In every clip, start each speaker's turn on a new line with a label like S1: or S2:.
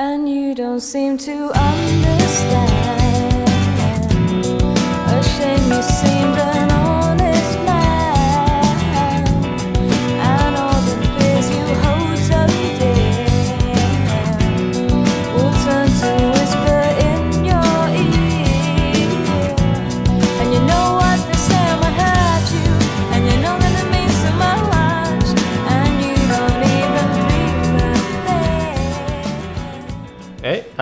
S1: and you don't seem to understand.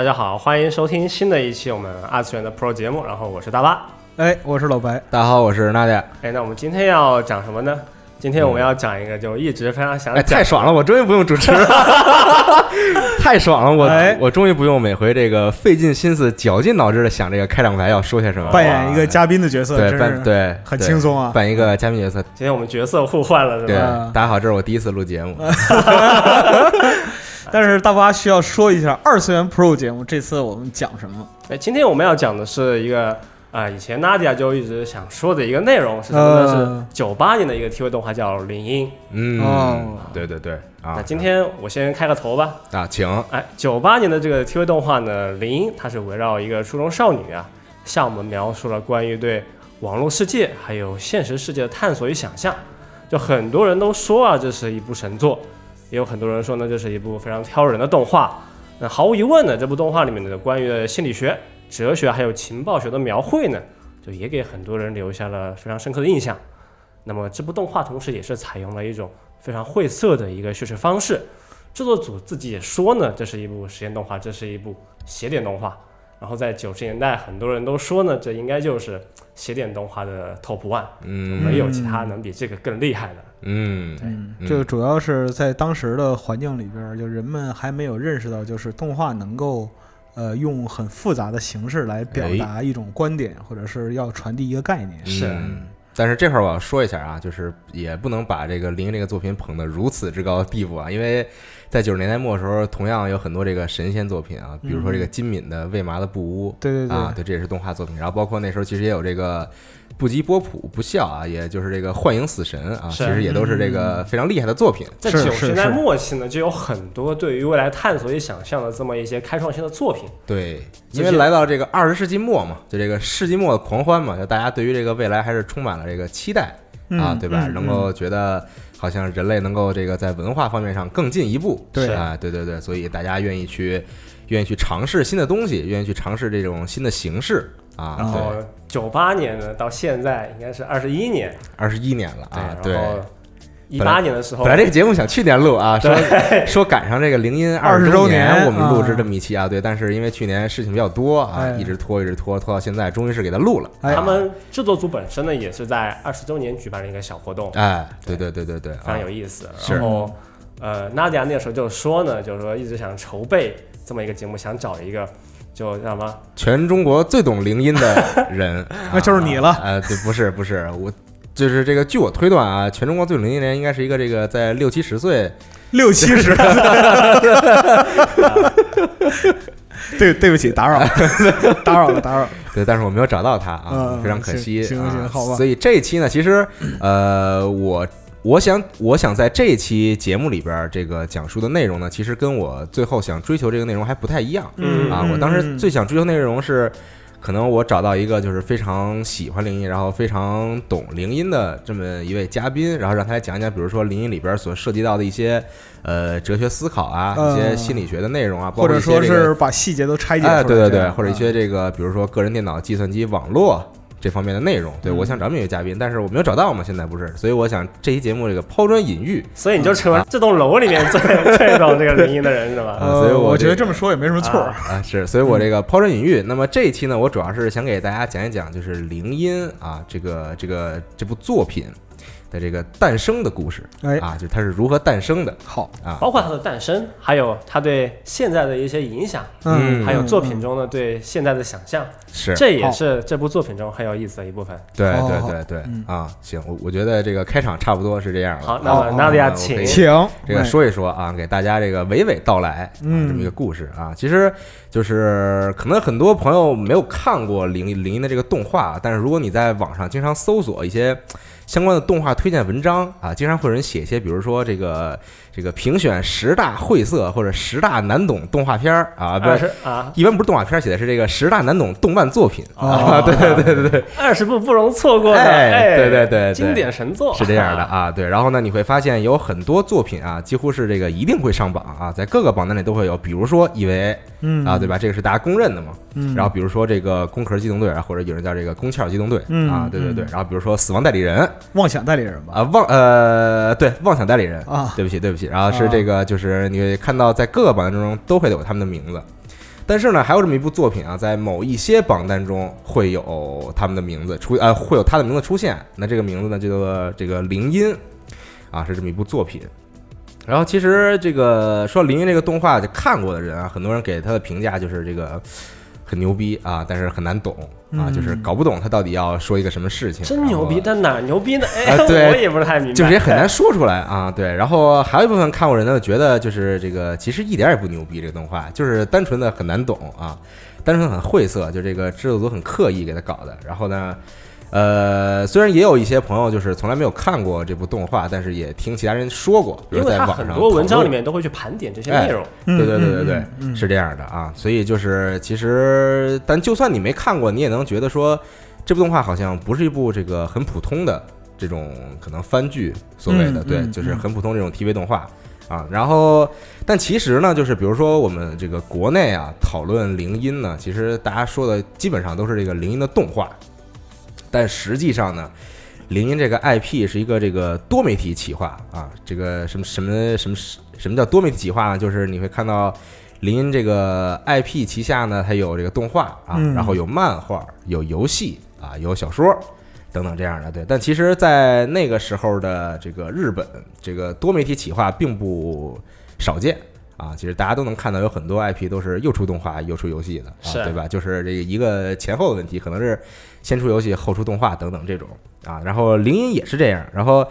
S2: 家好，欢迎收听新的一期我们二次元的 Pro 节目，然后我是大巴。
S3: 哎，我是老白，
S4: 大家好，我是娜姐。
S2: 哎，那我们今天要讲什么呢？今天我们要讲一个就一直非常想
S4: 哎，
S2: 讲，
S4: 太爽了，我终于不用主持了，太爽了，我、
S3: 哎
S4: 我终于不用每回这个费尽心思、绞尽脑汁的想这个开场白要说些什么，
S3: 扮演一个嘉宾的角色，
S4: 对
S3: 真是
S4: 扮对
S3: 很轻松啊
S4: 扮一个嘉宾角色。
S2: 今天我们角色互换了，是
S4: 对，
S2: 吧？
S4: 大家好，这是我第一次录节目，
S3: 但是大巴需要说一下二次元 Pro 节目，这次我们讲什么？
S2: 哎，今天我们要讲的是一个啊、以前 Nadia 就一直想说的一个内容是什么呢？
S3: 嗯
S2: 是九八年的一个 TV 动画叫《铃音》。
S4: 嗯，
S3: 哦
S4: 对对对啊
S2: 那今天我先开个头吧。
S4: 啊，请
S2: 哎，九八年的这个 TV 动画呢，《铃音》它是围绕一个初中少女啊，向我们描述了关于对网络世界还有现实世界的探索与想象。就很多人都说啊，这是一部神作，也有很多人说呢，这是一部非常挑人的动画。那毫无疑问呢，这部动画里面的关于的心理学、哲学还有情报学的描绘呢，就也给很多人留下了非常深刻的印象。那么这部动画同时也是采用了一种非常晦涩的一个叙事方式，制作组自己也说呢，这是一部实验动画，这是一部邪点动画。然后在九十年代，很多人都说呢，这应该就是邪点动画的 top one，
S4: 嗯
S2: 没有其他能比这个更厉害的。
S4: 嗯
S3: 嗯，
S4: 嗯
S3: 这个主要是在当时的环境里边，就人们还没有认识到，就是动画能够呃用很复杂的形式来表达一种观点，或者是要传递一个概念。
S2: 是
S4: 嗯但是这块儿我要说一下啊，就是也不能把这个《灵》这个作品捧得如此之高的地步啊，因为在九十年代末的时候，同样有很多这个神仙作品啊，比如说这个金敏的《未麻的布屋》，
S3: 对对对，
S4: 啊，对，这也是动画作品。然后包括那时候其实也有这个不及波普不笑啊，也就是这个幻影死神啊，其实也都是这个非常厉害的作品。
S2: 在九十年代末期呢，就有很多对于未来探索与想象的这么一些开创性的作品。
S4: 对，因为来到这个二十世纪末嘛，就这个世纪末的狂欢嘛，就大家对于这个未来还是充满了这个期待啊，
S3: 嗯
S4: 对吧？
S3: 嗯
S4: 能够觉得好像人类能够这个在文化方面上更进一步，
S3: 对
S4: 啊，对对对，所以大家愿意去愿意去尝试新的东西，愿意去尝试这种新的形式啊，
S2: 然后
S4: 对，
S2: 九八年呢，到现在应该是二十一年，
S4: 二十一年了啊，对。
S2: 然后一八年的时候，
S4: 本来这个节目想去年录啊，说 说赶上这个铃音
S3: 20
S4: 十
S3: 周年
S4: 年，我们录制
S3: 啊
S4: 这么一期啊，对，但是因为去年事情比较多啊，
S3: 哎。
S4: 一直拖一直拖拖到现在，终于是给他录了。
S3: 哎
S2: 他们制作组本身呢，也是在二十周年举办了一个小活动，
S4: 哎，对对对对对，
S2: 非常
S4: 啊
S2: 有意思。
S4: 是。
S2: 然后，呃，娜迪亚那个时候就说呢，就是说一直想筹备这么一个节目，想找一个就叫什么
S4: 全中国最懂铃音的人，
S3: 那就是你了
S4: 啊呃，对，不是不是，我就是这个，据我推断啊，全中国最懂铃音的人应该是一个这个在六七十岁，
S3: 六七十。对，对不起，打扰了，打扰了，打扰了。
S4: 对，但是我没有找到他啊，
S3: 嗯
S4: 非常可惜。
S3: 行行行
S4: 啊
S3: 好吧
S4: 所以这一期呢，其实呃，我我想我想在这一期节目里边儿这个讲述的内容呢，其实跟我最后想追求这个内容还不太一样。
S2: 嗯。
S4: 啊，我当时最想追求内容是，可能我找到一个就是非常喜欢灵音，然后非常懂灵音的这么一位嘉宾，然后让他来讲一讲，比如说灵音里边所涉及到的一些呃哲学思考啊，一些
S3: 嗯
S4: 心理学的内容啊，包
S3: 或者说是把细节都拆解出来
S4: 哎，对对对，或者一
S3: 啊
S4: 些这个，比如说个人电脑、计算机网络这方面的内容。对
S3: 嗯
S4: 我想找这么一个嘉宾，但是我没有找到嘛，现在不是，所以我想这期节目这个抛砖引玉，
S2: 所以你就成为这栋楼里面最最懂这个灵音的人是吧？
S3: 呃，
S4: 所以我
S3: 我觉得
S4: 这
S3: 这么说也没什么错儿。
S4: 啊，是，所以我这个抛砖引玉。那么这一期呢，我主要是想给大家讲一讲，就是灵音啊，这个这个这部作品的这个诞生的故事
S3: 哎，
S4: 啊，就是它是如何诞生的
S3: 好，
S4: 啊。
S2: 包括它的诞生，还有它对现在的一些影响，
S4: 嗯
S2: 还有作
S3: 嗯
S2: 品中的对现在的想象，
S4: 是，
S2: 这也是这部作品中很有意思的一部分。
S4: 对对对对
S3: 嗯
S4: 啊，行，我我觉得这个开场差不多是这样了。
S2: 好，那么
S3: 好
S2: 娜迪亚，
S4: 好
S2: 请
S3: 请
S4: 这个
S3: 哎
S4: 说一说啊，给大家这个娓娓道来啊，
S3: 嗯
S4: 这么一个故事啊。其实就是可能很多朋友没有看过灵灵音的这个动画，但是如果你在网上经常搜索一些相关的动画推荐文章啊，经常会有人写一些，比如说这个这这个评选十大晦涩或者十大难懂动画片儿啊，不是，
S2: 啊，
S4: 一般不是动画片儿，写的是这个十大难懂动漫作品
S3: 哦
S4: 啊，对对对对对，
S2: 二十部不容错过的，
S4: 对对对对
S2: 经典神作
S4: 是这样的。啊，对。然后呢，你会发现有很多作品啊，几乎是这个一定会上榜啊，在各个榜单里都会有，比如说 EVA
S3: 嗯
S4: 啊，对吧？这个是大家公认的嘛。
S3: 嗯，
S4: 然后比如说这个工壳机动队啊，或者有人叫这个宫壳机动队
S3: 嗯
S4: 啊，对对对
S3: 嗯。
S4: 然后比如说死亡代理人
S3: 妄想代理人吧，
S4: 啊，妄呃对妄想代理人
S3: 啊
S4: 对不起对不起。然后是这个就是你会看到在各个榜单中都会有他们的名字。但是呢，还有这么一部作品啊，在某一些榜单中会有他们的名字出，呃，会有他的名字出现。那这个名字呢，叫做这个铃音，啊，是这么一部作品。然后其实这个说铃音这个动画，就看过的人啊，很多人给他的评价就是这个很牛逼啊，但是很难懂啊，
S3: 嗯
S4: 就是搞不懂他到底要说一个什么事情。
S2: 真牛逼，但哪儿牛逼呢？哎，
S4: 啊对
S2: 我也不是太明白，
S4: 就是也很难说出来啊，对。然后还有一部分看过人呢，觉得就是这个其实一点儿也不牛逼，这个动画就是单纯的很难懂啊，单纯很晦涩，就这个制作组很刻意给他搞的。然后呢，呃，虽然也有一些朋友就是从来没有看过这部动画，但是也听其他人说过，比
S2: 因为它
S4: 如在网上
S2: 很多文章里面都会去盘点这些
S4: 哎
S2: 内容。
S3: 嗯
S4: 对对对对对是这样的啊，所以就是其实，但就算你没看过，你也能觉得说，这部动画好像不是一部这个很普通的这种可能番剧，所谓的对，就是很普通这种 TV 动画啊。然后，但其实呢，就是比如说我们这个国内啊讨论铃音呢，其实大家说的基本上都是这个铃音的动画，但实际上呢。铃音这个 IP 是一个这个多媒体企划啊，这个什么什么什么什么叫多媒体企划呢？就是你会看到铃音这个 IP 旗下呢，它有这个动画啊，
S3: 嗯
S4: 然后有漫画、有游戏啊，有小说等等这样的。对，但其实，在那个时候的这个日本，这个多媒体企划并不少见。啊，其实大家都能看到，有很多 IP 都是又出动画又出游戏的，啊
S2: 是
S4: 对吧？就是这个一个前后的问题，可能是先出游戏后出动画等等这种啊。然后铃音也是这样，然后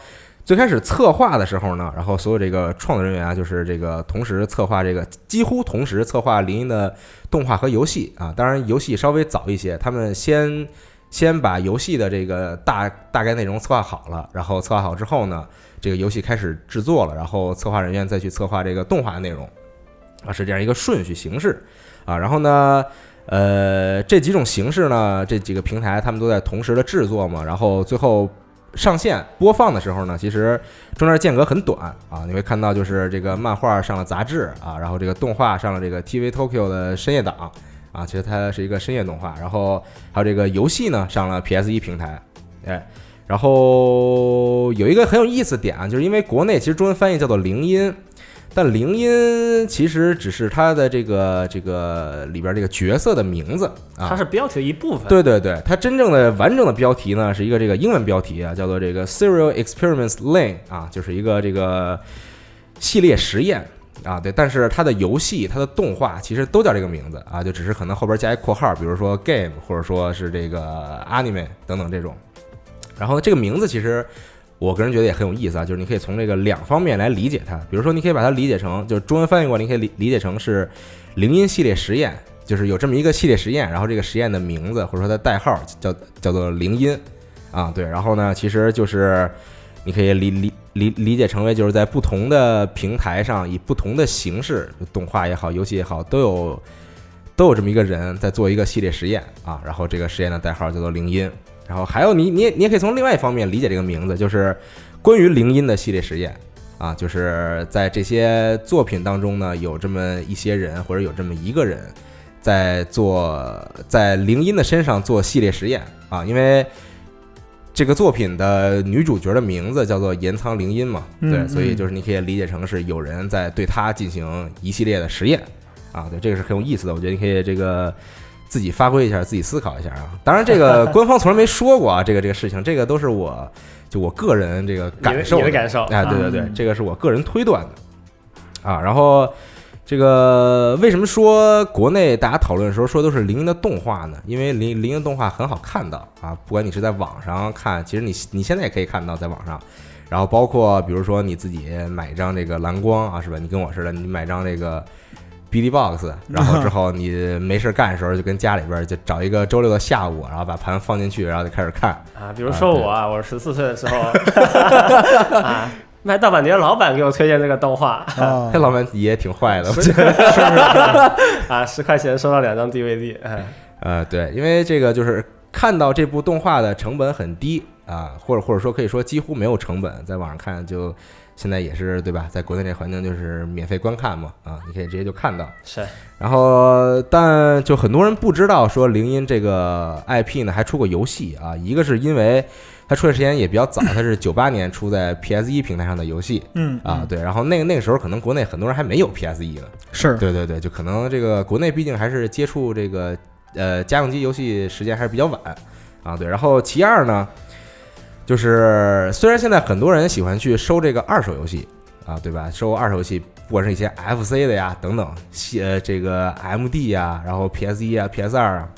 S4: 最开始策划的时候呢，然后所有这个创作人员啊，就是这个同时策划这个几乎同时策划铃音的动画和游戏啊。当然游戏稍微早一些，他们先先把游戏的这个大大概内容策划好了，然后策划好之后呢，这个游戏开始制作了，然后策划人员再去策划这个动画内容啊，是这样一个顺序形式啊。然后呢，呃，这几种形式呢，这几个平台他们都在同时的制作嘛，然后最后上线播放的时候呢，其实中间间隔很短啊。你会看到就是这个漫画上了杂志啊，然后这个动画上了这个 TV Tokyo 的深夜档啊，其实它是一个深夜动画，然后还有这个游戏呢上了 PS 一平台，哎。然后有一个很有意思点啊，就是因为国内其实中文翻译叫做铃音，但铃音其实只是它的这个这个里边这个角色的名字啊，
S2: 它是标题的一部分。
S4: 对对对，它真正的完整的标题呢是一个这个英文标题啊，叫做这个 Serial Experiments Lane 啊，就是一个这个系列实验啊，对，但是它的游戏、它的动画其实都叫这个名字啊，就只是可能后边加一括号，比如说 game 或者说是这个 anime 等等这种。然后这个名字其实我个人觉得也很有意思啊，就是你可以从这个两方面来理解它，比如说你可以把它理解成，就是中文翻译过来，你可以理理解成是铃音系列实验，就是有这么一个系列实验，然后这个实验的名字或者说它代号叫叫做铃音啊，对，然后呢，其实就是你可以理理理理解成为就是在不同的平台上以不同的形式，动画也好，游戏也好，都有都有这么一个人在做一个系列实验啊，然后这个实验的代号叫做铃音。然后还有你，你也你也可以从另外一方面理解这个名字，就是关于铃音的系列实验。啊，就是在这些作品当中呢，有这么一些人或者有这么一个人在做在铃音的身上做系列实验。啊，因为这个作品的女主角的名字叫做岩仓铃音嘛，对，所以就是你可以理解成是有人在对她进行一系列的实验。啊，对，这个是很有意思的，我觉得你可以这个。自己发挥一下，自己思考一下啊！当然，这个 官方从来没说过啊，这个这个事情，这个都是我就我个人这个感受
S2: 你的感受
S4: 哎，对对对
S3: 嗯，
S4: 这个是我个人推断的啊。然后这个为什么说国内大家讨论的时候说都是铃音的动画呢？因为铃铃音动画很好看到啊，不管你是在网上看，其实你你现在也可以看到在网上。然后包括比如说你自己买一张这个蓝光啊，是吧？你跟我似的，你买张这个。B D Box，然后之后你没事干的时候，就跟家里边就找一个周六的下午，然后把盘放进去，然后就开始看。
S2: 啊，比如说我啊，我十四岁的时候。啊，卖盗版碟的老板给我推荐这个动画。
S3: 啊
S4: 这，老板也挺坏的，我觉
S2: 是
S4: 得。
S2: 是是啊，十块钱收到两张 DVD，啊，
S4: 呃，对，因为这个就是看到这部动画的成本很低啊，或者或者说可以说几乎没有成本，在网上看就现在也是对吧？在国内这环境就是免费观看嘛，啊，你可以直接就看到。
S2: 是
S4: 然后，但就很多人不知道说灵音这个 IP 呢还出过游戏啊，一个是因为它出的时间也比较早，它是九八年出在 PS 一平台上的游戏
S3: 嗯
S4: 啊，，对，然后那个那个时候可能国内很多人还没有 PS 一呢，
S3: 是
S4: 对对对，就可能这个国内毕竟还是接触这个呃家用机游戏时间还是比较晚啊，对。然后其二呢，就是虽然现在很多人喜欢去收这个二手游戏啊，对吧？收二手游戏，不管是一些 FC 的呀等等，系呃这个 MD 呀，然后 PS 一啊、PS 二啊，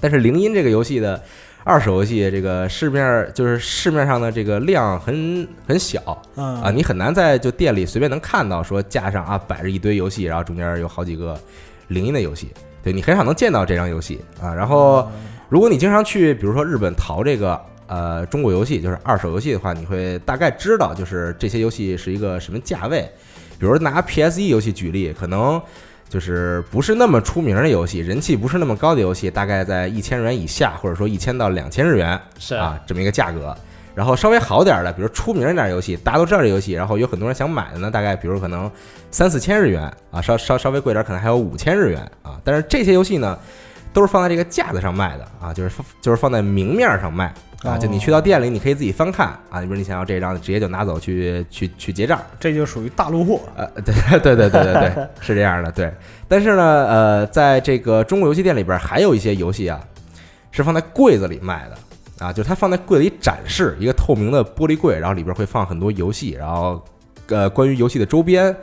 S4: 但是铃音这个游戏的。二手游戏这个市面就是市面上的这个量很很小，
S3: 嗯
S4: 啊，你很难在就店里随便能看到说架上啊摆着一堆游戏，然后中间有好几个铃音的游戏，对你很少能见到这张游戏啊。然后如果你经常去，比如说日本淘这个呃中国游戏，就是二手游戏的话，你会大概知道就是这些游戏是一个什么价位。比如拿 PS 一游戏举例，可能就是不是那么出名的游戏，人气不是那么高的游戏，大概在一千日元以下，或者说一千到两千日元
S2: 是
S4: 啊这么一个价格。然后稍微好点儿的，比如出名一点儿游戏，大家都知道这游戏，然后有很多人想买的呢，大概比如可能三四千日元啊，稍稍稍微贵点，可能还有五千日元啊。但是这些游戏呢，都是放在这个架子上卖的啊，就是放就是放在明面上卖啊，就你去到店里，你可以自己翻看啊，比如你想要这张，直接就拿走去去去结账。
S3: 这就属于大陆货。
S4: 呃，对 对对对对对，是这样的，对。但是呢，呃，在这个中国游戏店里边，还有一些游戏啊，是放在柜子里卖的啊，就是它放在柜子里展示，一个透明的玻璃柜，然后里边会放很多游戏，然后呃，关于游戏的周边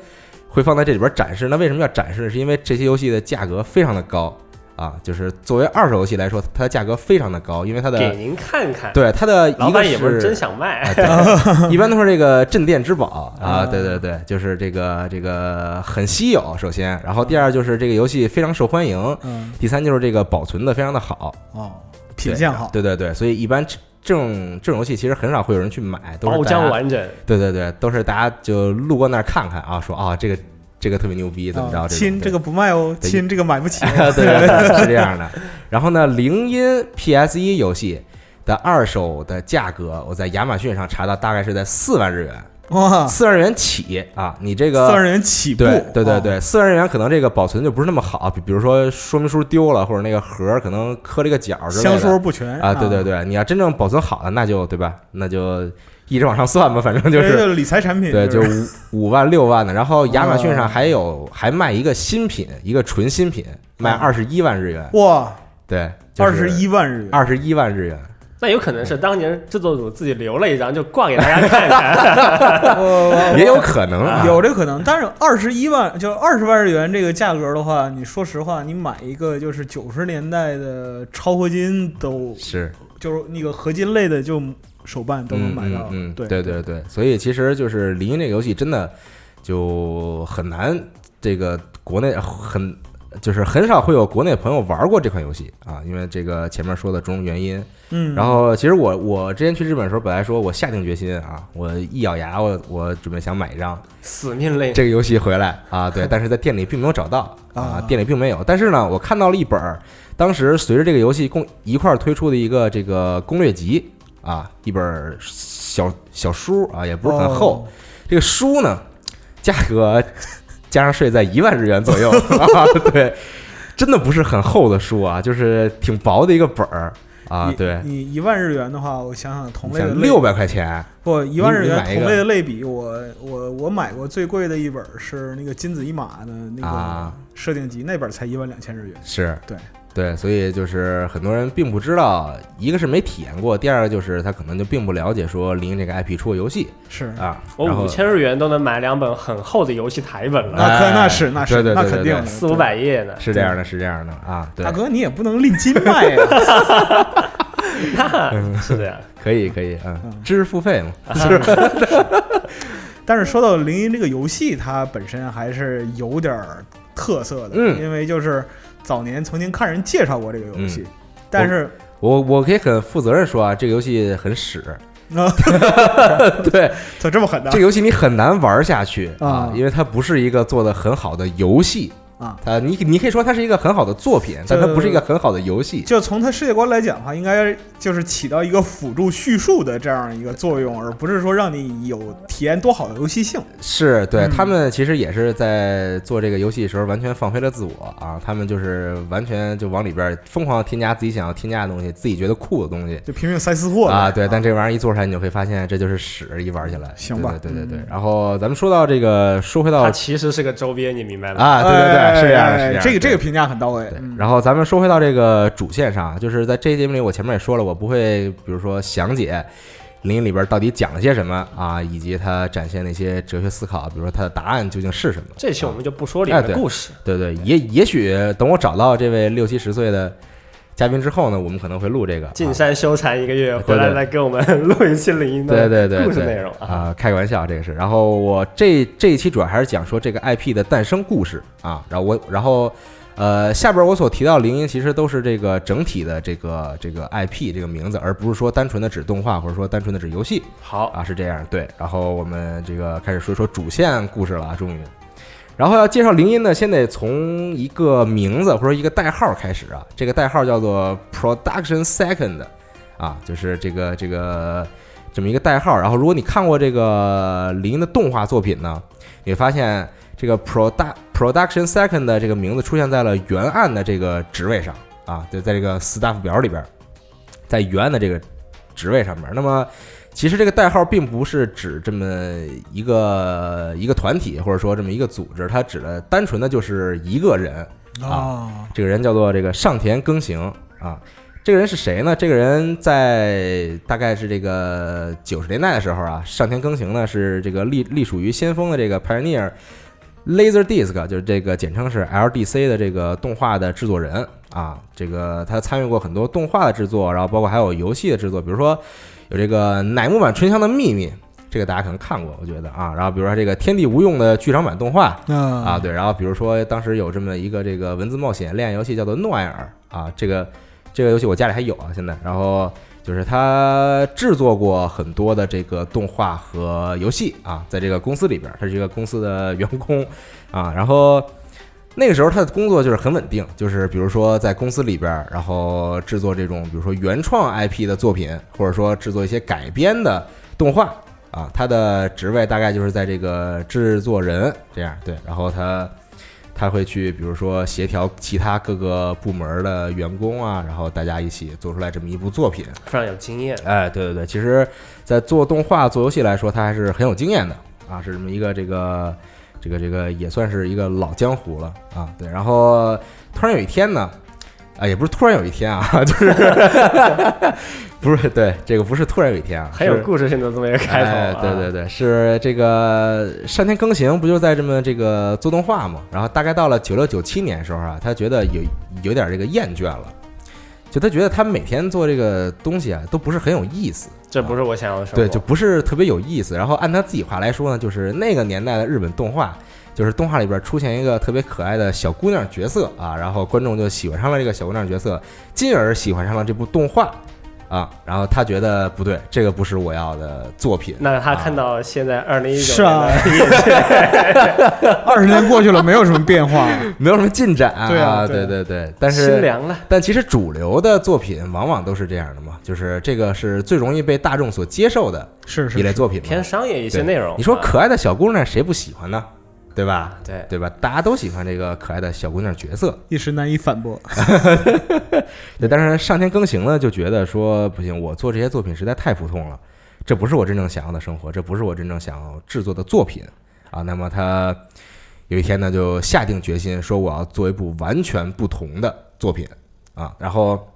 S4: 会放在这里边展示。那为什么要展示？是因为这些游戏的价格非常的高啊，就是作为二手游戏来说，它的价格非常的高，因为它的
S2: 给您看看，
S4: 对它的
S2: 老
S4: 一个
S2: 板也不是真想卖，
S4: 啊 对一般都是这个镇店之宝啊，
S3: 啊
S4: 对对对，就是这个这个很稀有，首先，然后第二就是这个游戏非常受欢迎，
S3: 嗯，
S4: 第三就是这个保存的非常的好，
S3: 哦，品相好。
S4: 对对对，所以一般这这种这种游戏其实很少会有人去买，都是
S2: 包浆完整，
S4: 对对对，都是大家就路过那儿看看啊，说啊这个这个特别牛逼，怎么着？
S3: 亲这个不卖哦，亲这个买不起。
S4: 对 对对，是这样的。然后呢，铃音 PS 一游戏的二手的价格，我在亚马逊上查到，大概是在四万日元，
S3: 哇，
S4: 四万日元起啊。你这个
S3: 四万
S4: 日
S3: 元起步。
S4: 对对对
S3: 哦，
S4: 对，四万日元可能这个保存就不是那么好，比比如说说明书丢了，或者那个盒儿可能磕了一个角之类的
S3: 香书不全
S4: 啊。对对，对，你要真正保存好了，那就对吧？那就一直往上算吧，反正就是。
S3: 理财产品。
S4: 对，就
S3: 就是
S4: 五五万六万的，然后亚马逊上
S3: 哦
S4: 还有还卖一个新品，一个纯新品，卖
S3: 啊
S4: 二十一万日元。
S3: 哇，
S4: 对，
S3: 二十一万日元。
S4: 二十一万日元，
S2: 那有可能是当年制作组自己留了一张，就挂给大家看看。
S4: 也有可能啊。
S3: 有这个可能，但是二十一万就二十万日元这个价格的话，你说实话，你买一个就是九十年代的超合金都
S4: 是
S3: 就是那个合金类的就手办都能买到，
S4: 嗯嗯，
S3: 对
S4: 对对对，所以其实就是《灵音》这个游戏真的就很难，这个国内很就是很少会有国内朋友玩过这款游戏啊，因为这个前面说的种种原因。
S3: 嗯，
S4: 然后其实我我之前去日本的时候，本来说我下定决心啊，我一咬牙我我准备想买一张
S2: 死命类，
S4: 这个游戏回来啊，对，但是在店里并没有找到啊
S3: 啊，
S4: 店里并没有。但是呢，我看到了一本儿，当时随着这个游戏共一块儿推出的一个这个攻略集啊，一本儿小小书啊，也不是很厚。
S3: 哦
S4: 这个书呢，价格加上税在一万日元左右。啊，对，真的不是很厚的书啊，就是挺薄的一个本儿。啊，对，
S3: 你一万日元的话，我想想同类
S4: 六百块钱，
S3: 不一万日元同类的类比，我我我买过最贵的一本是那个金子一马的那
S4: 啊。
S3: 个设定集，那本才一万两千日元。
S4: 是。
S3: 对
S4: 对，所以就是很多人并不知道，一个是没体验过，第二个就是他可能就并不了解说灵这个 IP 出过游戏。
S3: 是，
S4: 啊，
S2: 我五千日元都能买两本很厚的游戏台本了，
S3: 那可
S4: 哎
S3: 那是那是那肯定
S2: 四五。百页呢。
S4: 是这样的，是这样的啊，对。
S3: 大，哥，你也不能吝金卖呀！
S2: 那是这样，
S4: 可以可以，嗯。
S3: 嗯，
S4: 知识付费嘛，
S3: 但是说到零一这个游戏，它本身还是有点儿特色的，
S4: 嗯。
S3: 因为就是早年曾经看人介绍过这个游戏，但是
S4: 我我可以很负责任说啊，这个游戏很屎。对，
S3: 咋这么狠呢？
S4: 这个游戏你很难玩下去啊
S3: 啊，
S4: 因为它不是一个做的很好的游戏
S3: 啊。
S4: 它你你可以说它是一个很好的作品，但它不是一个很好的游戏。
S3: 就从它世界观来讲的话，应该就是起到一个辅助叙述的这样一个作用，而不是说让你有体验多好的游戏性。
S4: 是对
S3: 嗯
S4: 他们其实也是在做这个游戏的时候完全放飞了自我啊，他们就是完全就往里边疯狂的添加自己想要添加的东西，自己觉得酷的东西。
S3: 就拼命塞私货
S4: 啊，对，但这玩意儿一做出来，你就会发现这就是屎，一玩起来。
S3: 行吧
S4: 对对对对对
S3: 嗯。
S4: 然后咱们说到这个，说回到
S2: 它其实是个周边，你明白吗？
S4: 啊，对对对，是这样的，是
S3: 哎
S4: 这样的。
S3: 这个这个评价很到位。
S4: 对
S3: 嗯，
S4: 然后咱们说回到这个主线上，就是在这一节目里，我前面也说了，我不会比如说详解《灵隐》里边到底讲了些什么啊，以及他展现的一些哲学思考，比如说他的答案究竟是什么。
S2: 这期我们就不说里面的故事，
S4: 对对，也也许等我找到这位六七十岁的嘉宾之后呢，我们可能会录这个。啊
S2: 进山修禅一个月，回来
S4: 对
S2: 再给我们录一期 灵音
S4: 对
S2: 的
S4: 对对对
S2: 故事内容啊。
S4: 啊、开个玩笑，这个是。然后我这这一期主要还是讲说这个 IP 的诞生故事啊。然后我然后呃下边我所提到的灵音其实都是这个整体的这个这个 IP 这个名字，而不是说单纯的指动画或者说单纯的指游戏
S2: 好，
S4: 啊，是这样。对，然后我们这个开始说说主线故事了啊，终于。然后要介绍铃音呢，先得从一个名字或者一个代号开始啊。这个代号叫做 Production Second，啊，就是这个这个这么一个代号。然后如果你看过这个铃音的动画作品呢，你会发现这个 Product Production Second 的这个名字出现在了原案的这个职位上啊，就在这个 staff 表里边，在原案的这个职位上面。那么其实这个代号并不是指这么一个一个团体，或者说这么一个组织，它指的单纯的就是一个人。
S3: 啊，
S4: 这个人叫做这个上田耕行啊。这个人是谁呢？这个人在大概是这个九十年代的时候啊，上田耕行呢是这个隶隶属于先锋的这个 Pioneer Laserdisc，就是这个简称是 LDC 的这个动画的制作人啊。这个他参与过很多动画的制作，然后包括还有游戏的制作，比如说有这个乃木坂春香的秘密，这个大家可能看过，我觉得啊。然后比如说这个天地无用的剧场版动画，啊，
S3: 啊，
S4: 对，然后比如说当时有这么一个这个文字冒险恋爱游戏叫做《诺埃尔》啊，这个这个游戏我家里还有啊，现在，然后就是他制作过很多的这个动画和游戏啊，在这个公司里边，他是一个公司的员工啊，然后。那个时候他的工作就是很稳定，就是比如说在公司里边儿，然后制作这种比如说原创 IP 的作品，或者说制作一些改编的动画啊，他的职位大概就是在这个制作人这样对，然后他他会去比如说协调其他各个部门的员工啊，然后大家一起做出来这么一部作品。
S2: 非常有经验。
S4: 哎，对对对，其实，在做动画、做游戏来说，他还是很有经验的啊，是这么一个这个这个这个也算是一个老江湖了啊。对，然后突然有一天呢，啊，也不是突然有一天啊，就是不是对这个不是突然有一天啊，
S2: 很有故事性的这么一个开头、啊
S4: 哎，对对对，是这个山田耕行不就在这么这个做动画嘛？然后大概到了九六九七年的时候啊，他觉得有有点这个厌倦了，就他觉得他每天做这个东西啊都不是很有意思，
S2: 这不是我想要的生活。
S4: 对，就不是特别有意思。然后按他自己话来说呢，就是那个年代的日本动画。就是动画里边出现一个特别可爱的小姑娘角色啊，然后观众就喜欢上了这个小姑娘角色，进而喜欢上了这部动画啊，然后他觉得不对，这个不是我要的作品。
S2: 那他
S4: 啊
S2: 看到现在二零一九
S3: 是啊，二十年过去了，没有什么变化。
S4: 没有什么进展
S3: 对啊对
S4: 对对但是
S2: 心
S4: 是
S2: 凉了。
S4: 但其实主流的作品往往都是这样的嘛，就是这个是最容易被大众所接受的
S3: 是是
S4: 一类作品嘛。
S2: 偏商业一些内容。
S4: 你说
S2: 啊
S4: 可爱的小姑娘谁不喜欢呢？对吧？
S2: 对，
S4: 对吧？大家都喜欢这个可爱的小姑娘角色。
S3: 一时难以反驳。
S4: 对，但是上天更行呢，就觉得说不行，我做这些作品实在太普通了，这不是我真正想要的生活，这不是我真正想要制作的作品啊。那么他有一天呢，就下定决心说，我要做一部完全不同的作品啊。然后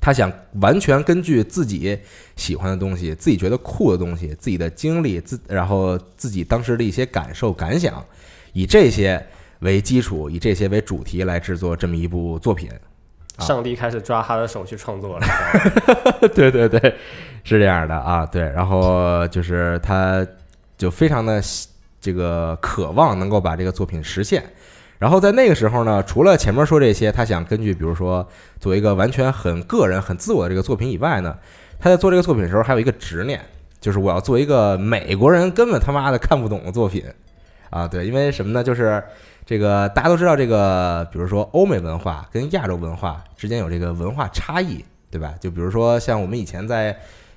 S4: 他想完全根据自己喜欢的东西、自己觉得酷的东西、自己的经历、自然后自己当时的一些感受感想，以这些为基础，以这些为主题来制作这么一部作品。啊
S2: 上帝开始抓他的手去创作了。
S4: 对对对，是这样的啊，对，然后就是他就非常的这个渴望能够把这个作品实现。然后在那个时候呢，除了前面说这些，他想根据比如说做一个完全很个人、很自我的这个作品以外呢，他在做这个作品的时候还有一个执念就是我要做一个美国人根本他妈的看不懂的作品啊，对，因为什么呢？就是这个大家都知道，这个比如说欧美文化跟亚洲文化之间有这个文化差异，对吧？就比如说像我们以前在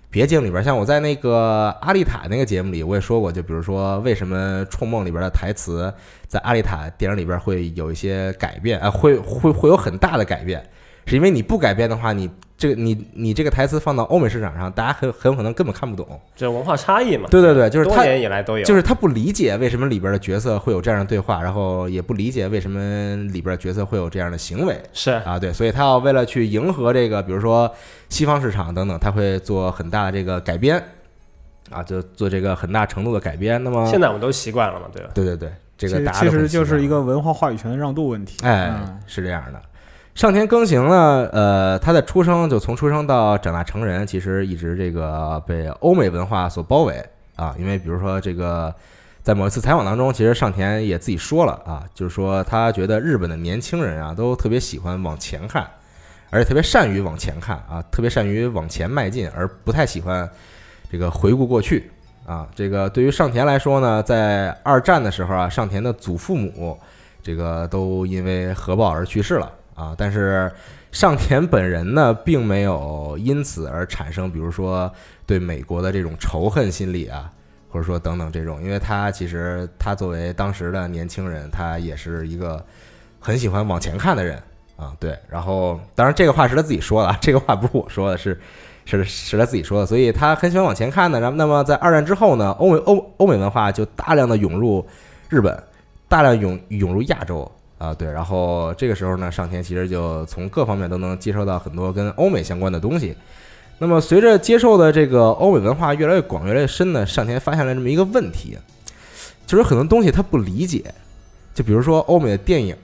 S4: 别节目里边，像我在那个阿丽塔那个节目里，我也说过，就比如说为什么《冲梦》里边的台词在阿丽塔电影里边会有一些改变，啊、会会会有很大的改变，是因为你不改变的话，你这个你你这个台词放到欧美市场上，大家很很有可能根本看不懂。
S2: 这文化差异嘛。
S4: 对对对，就是
S2: 多
S4: 他
S2: 年以来都有，
S4: 就是他不理解为什么里边的角色会有这样的对话，然后也不理解为什么里边的角色会有这样的行为
S2: 是
S4: 啊，对，所以他要为了去迎合这个，比如说西方市场等等，他会做很大的这个改编啊，就做这个很大程度的改编。那么，
S2: 现在我们都习惯了嘛，对吧？
S4: 对对对，这个
S3: 其
S4: 大家
S3: 其实就是一个文化话语权的让渡问题。
S4: 哎
S3: 嗯，
S4: 是这样的。上田耕行呢，呃，他的出生就从出生到长大成人，其实一直这个被欧美文化所包围啊。因为比如说这个，在某一次采访当中，其实上田也自己说了啊，就是说他觉得日本的年轻人啊，都特别喜欢往前看，而且特别善于往前看啊，特别善于往前迈进，而不太喜欢这个回顾过去啊。这个对于上田来说呢，在二战的时候啊，上田的祖父母这个都因为核爆而去世了啊。但是上田本人呢，并没有因此而产生，比如说对美国的这种仇恨心理啊，或者说等等这种，因为他其实他作为当时的年轻人，他也是一个很喜欢往前看的人啊。对，然后当然这个话是他自己说的，这个话不是我说的，是是是他自己说的，所以他很喜欢往前看的。然后，那么在二战之后呢，欧美欧欧美文化就大量的涌入日本，大量涌涌入亚洲啊，对。然后这个时候呢，上天其实就从各方面都能接受到很多跟欧美相关的东西。那么随着接受的这个欧美文化越来越广、越来越深呢，上天发现了这么一个问题，就是很多东西他不理解，就比如说欧美的电影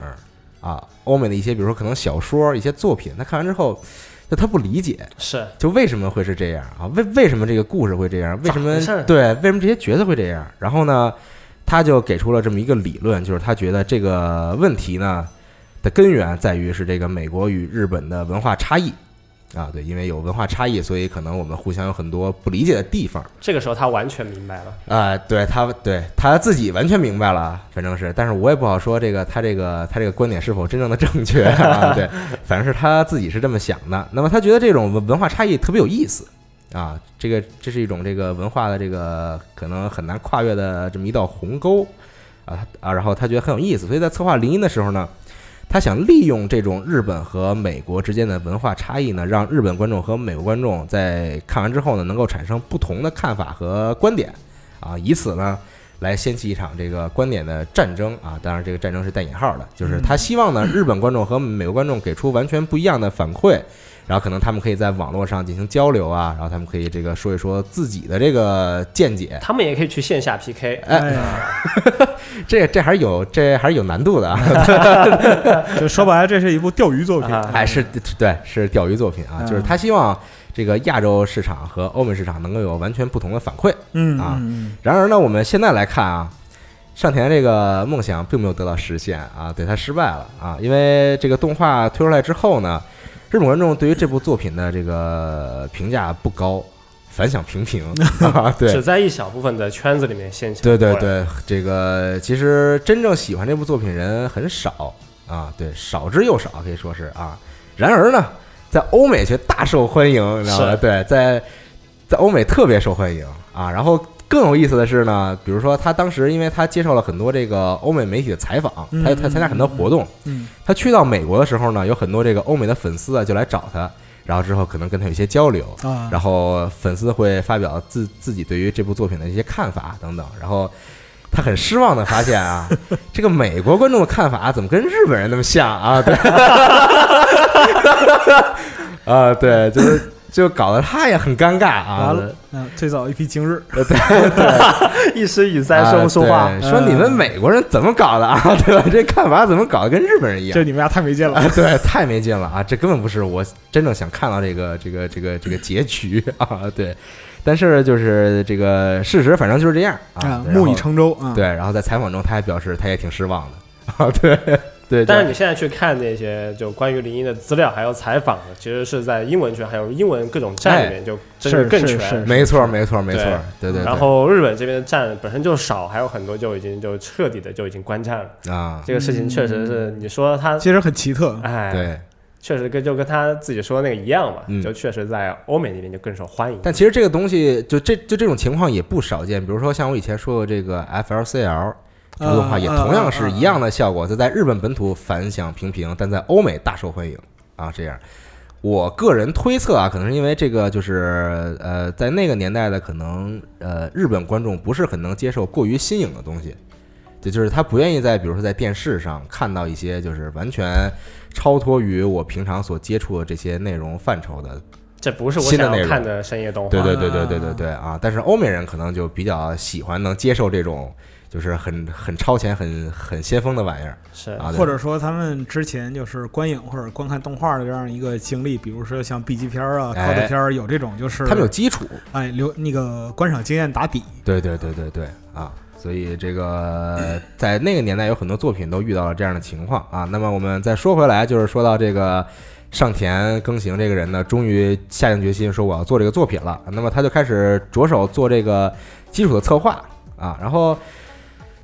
S4: 啊，欧美的一些比如说可能小说、一些作品，他看完之后，就他不理解，
S2: 是
S4: 就为什么会是这样啊？为为什么这个故事会这样？为什么对？为什么这些角色会这样？然后呢，他就给出了这么一个理论，就是他觉得这个问题呢的根源在于是这个美国与日本的文化差异啊，对，因为有文化差异，所以可能我们互相有很多不理解的地方。
S2: 这个时候他完全明白了，
S4: 啊、对他对他自己完全明白了，反正是，但是我也不好说这个他这个他这个观点是否真正的正确啊，对，反正是他自己是这么想的。那么他觉得这种文文化差异特别有意思啊，这个这是一种这个文化的这个可能很难跨越的这么一道鸿沟啊啊，然后他觉得很有意思，所以在策划林音的时候呢。他想利用这种日本和美国之间的文化差异呢，让日本观众和美国观众在看完之后呢，能够产生不同的看法和观点，啊，以此呢来掀起一场这个观点的战争啊。当然，这个战争是带引号的，就是他希望呢，日本观众和美国观众给出完全不一样的反馈，然后可能他们可以在网络上进行交流啊，然后他们可以这个说一说自己的这个见解。
S2: 他们也可以去线下 PK，
S3: 哎，
S4: 这这还是有这还是有难度的啊。
S3: 就说白了，这是一部钓鱼作品。
S2: 啊
S4: 还是对，是钓鱼作品啊，
S3: 嗯
S4: 就是他希望这个亚洲市场和欧美市场能够有完全不同的反馈。
S3: 嗯
S4: 啊
S3: 嗯
S4: 然而呢，我们现在来看啊，上田这个梦想并没有得到实现啊，对他失败了啊，因为这个动画推出来之后呢，日本观众对于这部作品的这个评价不高，反响平平 啊，对
S2: 只。在一小部分的圈子里面掀起。
S4: 对对，对，这个其实真正喜欢这部作品人很少啊，对，少之又少，可以说是啊。然而呢，在欧美却大受欢迎，你知道吗？
S2: 是
S4: 对，在在欧美特别受欢迎啊。然后更有意思的是呢，比如说他当时因为他接受了很多这个欧美媒体的采访，
S3: 嗯
S4: 他他参加很多活动，
S3: 嗯
S4: 他去到美国的时候呢，有很多这个欧美的粉丝啊就来找他，然后之后可能跟他有一些交流，
S3: 啊，
S4: 然后粉丝会发表自自己对于这部作品的一些看法等等，然后他很失望的发现啊，这个美国观众的看法怎么跟日本人那么像啊？对，啊对，就是就搞得他也很尴尬啊
S3: 完。了，嗯，最早一批今日，对
S2: 一时语塞
S4: 啊
S2: 说不出话。
S4: 对说你们美国人怎么搞的啊？对吧？这看法怎么搞得跟日本人一样
S3: 这？你们俩太没劲了。
S4: 啊，对，太没劲了啊！这根本不是我真正想看到这个这个这个这个结局 啊！对，但是就是这个事实，反正就是这样啊
S3: 木已。成舟啊。
S4: 对，然后在采访中，他还表示他也挺失望的啊。对，对，
S2: 但是你现在去看那些就关于林一的资料还有采访，其实是在英文圈还有英文各种站里面就真的更全。
S4: 没错没错没错，对对对。
S2: 然后日本这边的站本身就少，还有很多就已经就彻底的就已经关站了。
S4: 啊，
S2: 这个事情确实是你说他，
S3: 其实很奇特。
S2: 哎，
S4: 对。
S2: 确实跟就跟他自己说的那个一样嘛，
S4: 嗯
S2: 就确实在欧美那边就更受欢迎。
S4: 但其实这个东西就这就这种情况也不少见，比如说像我以前说的这个 FLCL 这部动画，也同样是一样的效果，就在日本本土反响平平，但在欧美大受欢迎啊。这样，我个人推测啊，可能是因为这个就是呃，在那个年代的可能呃，日本观众不是很能接受过于新颖的东西，也就是他不愿意在比如说在电视上看到一些就是完全超脱于我平常所接触的这些内容范畴的
S2: 这不是我
S4: 新的内容
S2: 想要看的深夜动画。
S4: 对对对对对对对啊！但是欧美人可能就比较喜欢能接受这种就是很很超前、很很先锋的玩意儿
S2: 是
S4: 啊，
S3: 或者说他们之前就是观影或者观看动画的这样一个经历，比如说像 B 级片儿啊、
S4: 哎
S3: cos 片儿，有这种就是
S4: 他们有基础。
S3: 哎留那个观赏经验打底。
S4: 对对对对对啊！所以这个在那个年代有很多作品都遇到了这样的情况啊。那么我们再说回来，就是说到这个上田耕行这个人呢，终于下定决心说我要做这个作品了。那么他就开始着手做这个基础的策划啊，然后。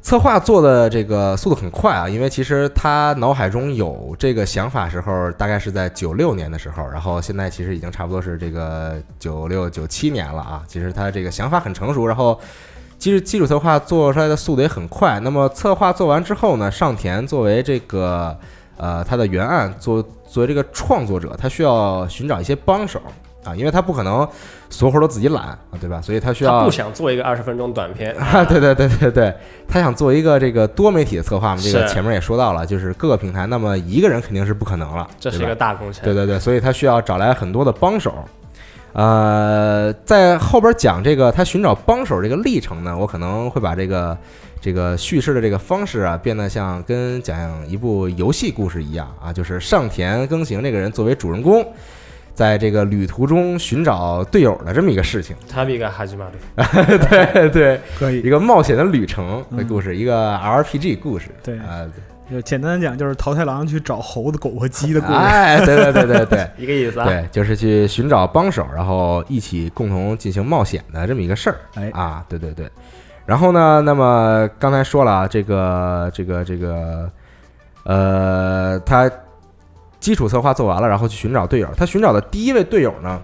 S4: 策划做的这个速度很快啊，因为其实他脑海中有这个想法时候，大概是在九六年的时候，然后现在其实已经差不多是这个九六九七年了啊。其实他这个想法很成熟，然后其实基础策划做出来的速度也很快。那么策划做完之后呢，上田作为这个呃他的原案作作为这个创作者，他需要寻找一些帮手啊，因为他不可能所有活儿都自己揽啊，对吧？所以他需要
S2: 他不想做一个二十分钟短片，
S4: 啊，对对对对对，他想做一个这个多媒体的策划嘛，这个前面也说到了，就是各个平台，那么一个人肯定是不可能了，
S2: 这是一个大工程。
S4: 对对对，所以他需要找来很多的帮手。呃，在后边讲这个他寻找帮手这个历程呢，我可能会把这个这个叙事的这个方式啊，变得像跟讲一部游戏故事一样啊，就是上田耕行这个人作为主人公，在这个旅途中寻找队友的这么一个事情。
S2: 他比个哈基马里，
S4: 对对，
S3: 可以
S4: 一个冒险的旅程的故事，一个 RPG 故事。
S3: 对
S4: 啊，
S3: 就简单的讲，就是桃太郎去找猴子、狗和鸡的故事。
S4: 哎，对对对对对
S2: 一个意思啊。
S4: 对，就是去寻找帮手，然后一起共同进行冒险的这么一个事儿。
S3: 哎
S4: 啊，对对对。然后呢，那么刚才说了啊，这个这个这个，呃，他基础策划做完了，然后去寻找队友。他寻找的第一位队友呢，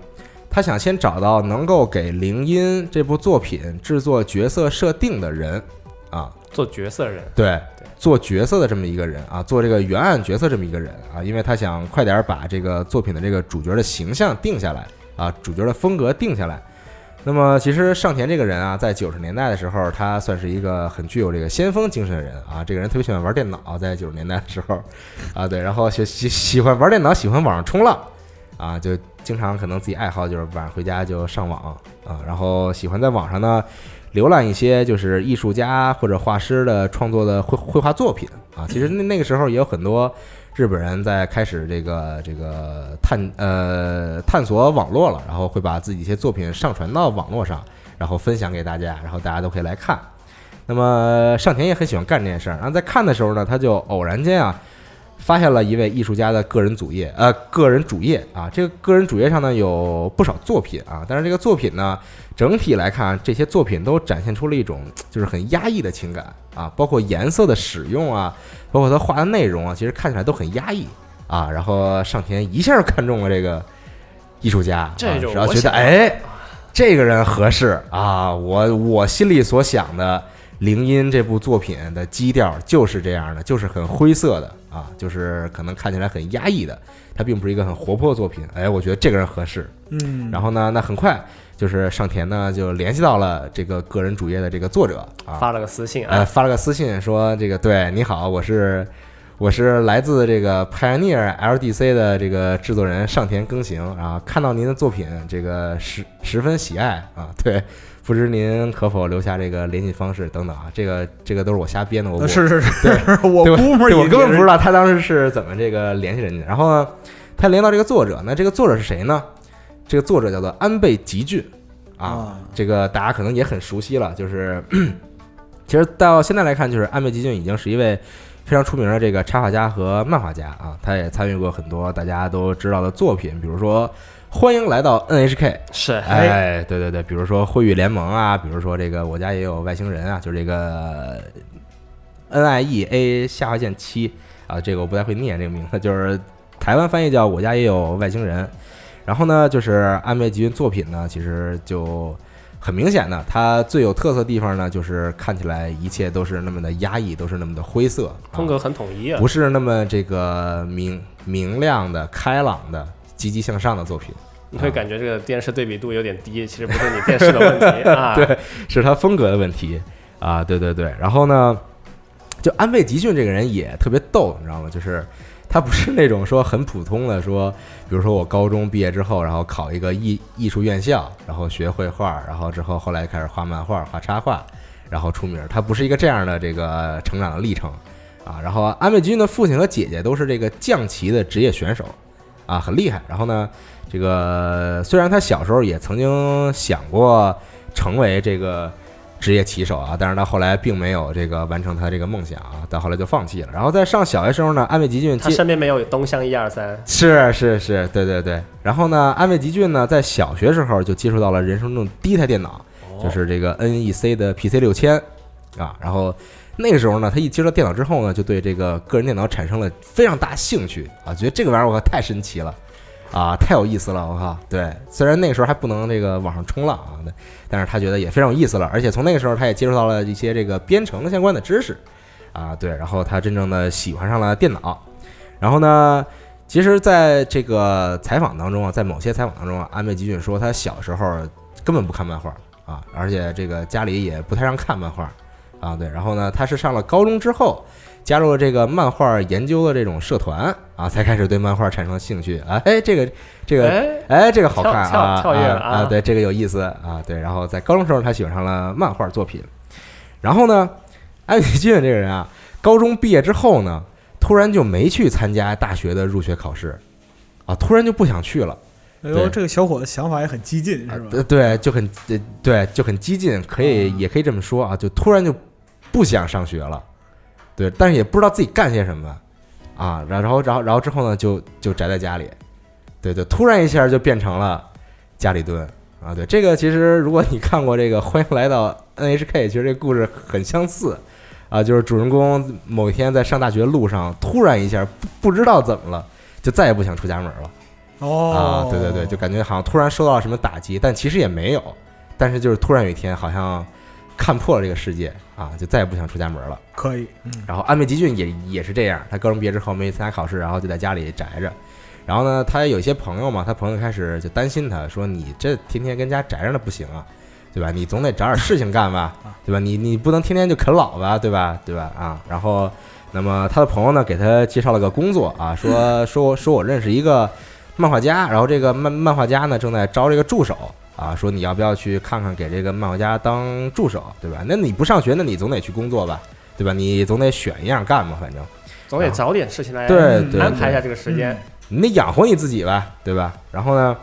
S4: 他想先找到能够给《铃音》这部作品制作角色设定的人啊，
S2: 做角色人，
S4: 对，做角色的这么一个人啊，做这个原案角色这么一个人啊，因为他想快点把这个作品的这个主角的形象定下来啊，主角的风格定下来。那么其实上田这个人啊，在九十年代的时候，他算是一个很具有这个先锋精神的人啊。这个人特别喜欢玩电脑，在九十年代的时候，啊对，然后喜 喜喜欢玩电脑，喜欢网上冲浪，啊，就经常可能自己爱好就是晚上回家就上网啊，然后喜欢在网上呢浏览一些就是艺术家或者画师的创作的绘绘画作品啊。其实那那个时候也有很多日本人在开始这个这个探呃探索网络了，然后会把自己一些作品上传到网络上，然后分享给大家，然后大家都可以来看。那么上田也很喜欢干这件事儿，然后在看的时候呢，他就偶然间啊。发现了一位艺术家的个人主页，呃，个人主页啊，这个个人主页上呢有不少作品啊，但是这个作品呢，整体来看，这些作品都展现出了一种就是很压抑的情感啊，包括颜色的使用啊，包括他画的内容啊，其实看起来都很压抑啊。然后上田一下看中了这个艺术家，啊
S2: 这种
S4: 然后觉得哎，这个人合适啊，我我心里所想的《铃音》这部作品的基调就是这样的，就是很灰色的啊，就是可能看起来很压抑的，它并不是一个很活泼的作品。哎，我觉得这个人合适。
S3: 嗯，
S4: 然后呢，那很快就是上田呢就联系到了这个个人主页的这个作者啊，
S2: 发了个私信
S4: 呃，
S2: 啊，
S4: 发了个私信说这个对你好，我是我是来自这个 Pioneer LDC 的这个制作人上田耕行啊，看到您的作品这个十十分喜爱啊，对，不知您可否留下这个联系方式等等啊，这个这个都是我瞎编的，我
S3: 是是是，我估摸
S4: 我根本不知道他当时是怎么这个联系人家。然后呢，他联系到这个作者，那这个作者是谁呢？这个作者叫做安倍吉俊啊
S3: 啊，
S4: 这个大家可能也很熟悉了，就是 其实到现在来看，就是安倍吉俊已经是一位非常出名的这个插画家和漫画家啊，他也参与过很多大家都知道的作品，比如说《欢迎来到 NHK》，
S2: 是，
S4: 哎，对对对，比如说《灰与联盟》啊，比如说这个我家也有外星人啊，就是这个 N I E A 下划线七啊，这个我不太会念这个名字，就是台湾翻译叫我家也有外星人。然后呢，就是安倍吉君作品呢，其实就很明显的，它最有特色的地方呢，就是看起来一切都是那么的压抑，都是那么的灰色，啊
S2: 风格很统一啊。
S4: 不是那么这个明明亮的、开朗的、积极向上的作品。
S2: 你会感觉这个电视对比度有点低，其实不是你电视的问题 啊。
S4: 对，是他风格的问题啊，对对对。然后呢，就安倍吉俊这个人也特别逗，你知道吗？就是他不是那种说很普通的说，比如说我高中毕业之后，然后考一个艺艺术院校，然后学绘画，然后之后后来开始画漫画、画插画，然后出名。他不是一个这样的这个成长的历程啊。然后安倍吉俊的父亲和姐姐都是这个将棋的职业选手啊，很厉害。然后呢，这个虽然他小时候也曾经想过成为这个职业棋手啊，但是他后来并没有这个完成他这个梦想啊，到后来就放弃了。然后在上小学时候呢，安倍吉俊
S2: 他身边没有东乡一二三，
S4: 是是是，对对对。然后呢，安倍吉俊呢在小学时候就接触到了人生中第一台电脑，就是这个 NEC 的 PC 六千啊。然后那个时候呢，他一接触到电脑之后呢，就对这个个人电脑产生了非常大兴趣啊，觉得这个玩意儿我靠太神奇了。啊，太有意思了！我靠，对，虽然那个时候还不能这个网上冲浪啊，但是他觉得也非常有意思了，而且从那个时候他也接触到了一些这个编程相关的知识，啊，对，然后他真正的喜欢上了电脑，然后呢，其实在这个采访当中啊，在某些采访当中啊，安倍吉俊说他小时候根本不看漫画啊，而且这个家里也不太让看漫画啊，对，然后呢，他是上了高中之后。加入了这个漫画研究的这种社团啊，才开始对漫画产生兴趣啊。哎，这个这个
S2: 哎，
S4: 哎，这个好看啊，
S2: 跳跳跃了
S4: 啊
S2: 啊
S4: 对，这个有意思啊，对。然后在高中时候，他喜欢上了漫画作品。然后呢，安倍晋这个人啊，高中毕业之后呢，突然就没去参加大学的入学考试，啊，突然就不想去了。
S3: 哎呦，这个小伙子想法也很激进，是吧？
S4: 呃对，就很呃对，就很激进，可以
S3: 啊
S4: 也可以这么说啊，就突然就不想上学了，对，但是也不知道自己干些什么。啊，然后然后然后之后呢，就就宅在家里，对对，突然一下就变成了家里蹲。啊，对，这个其实如果你看过这个《欢迎来到 NHK》，其实这个故事很相似。啊，就是主人公某一天在上大学路上，突然一下不不知道怎么了，就再也不想出家门了。
S3: 哦，
S4: 啊，对对对，就感觉好像突然受到了什么打击，但其实也没有，但是就是突然有一天好像看破了这个世界啊，就再也不想出家门了。
S3: 可以，嗯，
S4: 然后安倍吉俊也也是这样，他高中毕业之后没参加考试，然后就在家里宅着。然后呢，他有一些朋友嘛，他朋友开始就担心他说：“你这天天跟家宅着那不行啊，对吧？你总得找点事情干吧，对吧？你你不能天天就啃老吧，对吧？对吧？啊，然后那么他的朋友呢给他介绍了个工作啊，说说说我认识一个漫画家，然后这个漫漫画家呢正在招这个助手啊，说你要不要去看看给这个漫画家当助手，对吧？那你不上学，那你总得去工作吧，对吧？你总得选一样干嘛，反正
S2: 总得找点事情来
S4: 对对
S2: 安排一下这个时间。
S4: 你得养活你自己吧，对吧？然后呢，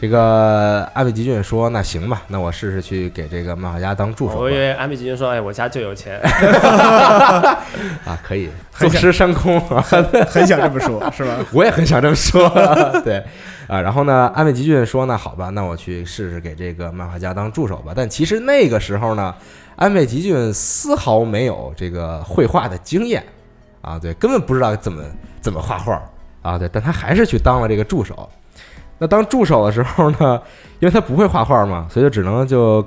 S4: 这个 安倍吉俊说：“那行吧，那我试试去给这个漫画家当助手吧
S2: 我以为安倍吉俊说：“哎，我家就有钱。
S4: 啊，可以坐吃山空啊。”
S3: 很想这么说，是吧？
S4: 我也很想这么说，对啊。然后呢，安倍吉俊说：“那好吧，那我去试试给这个漫画家当助手吧。”但其实那个时候呢，安倍吉俊丝毫没有这个绘画的经验啊，对，根本不知道怎么怎么画画啊，对，但他还是去当了这个助手。那当助手的时候呢，因为他不会画画嘛，所以就只能就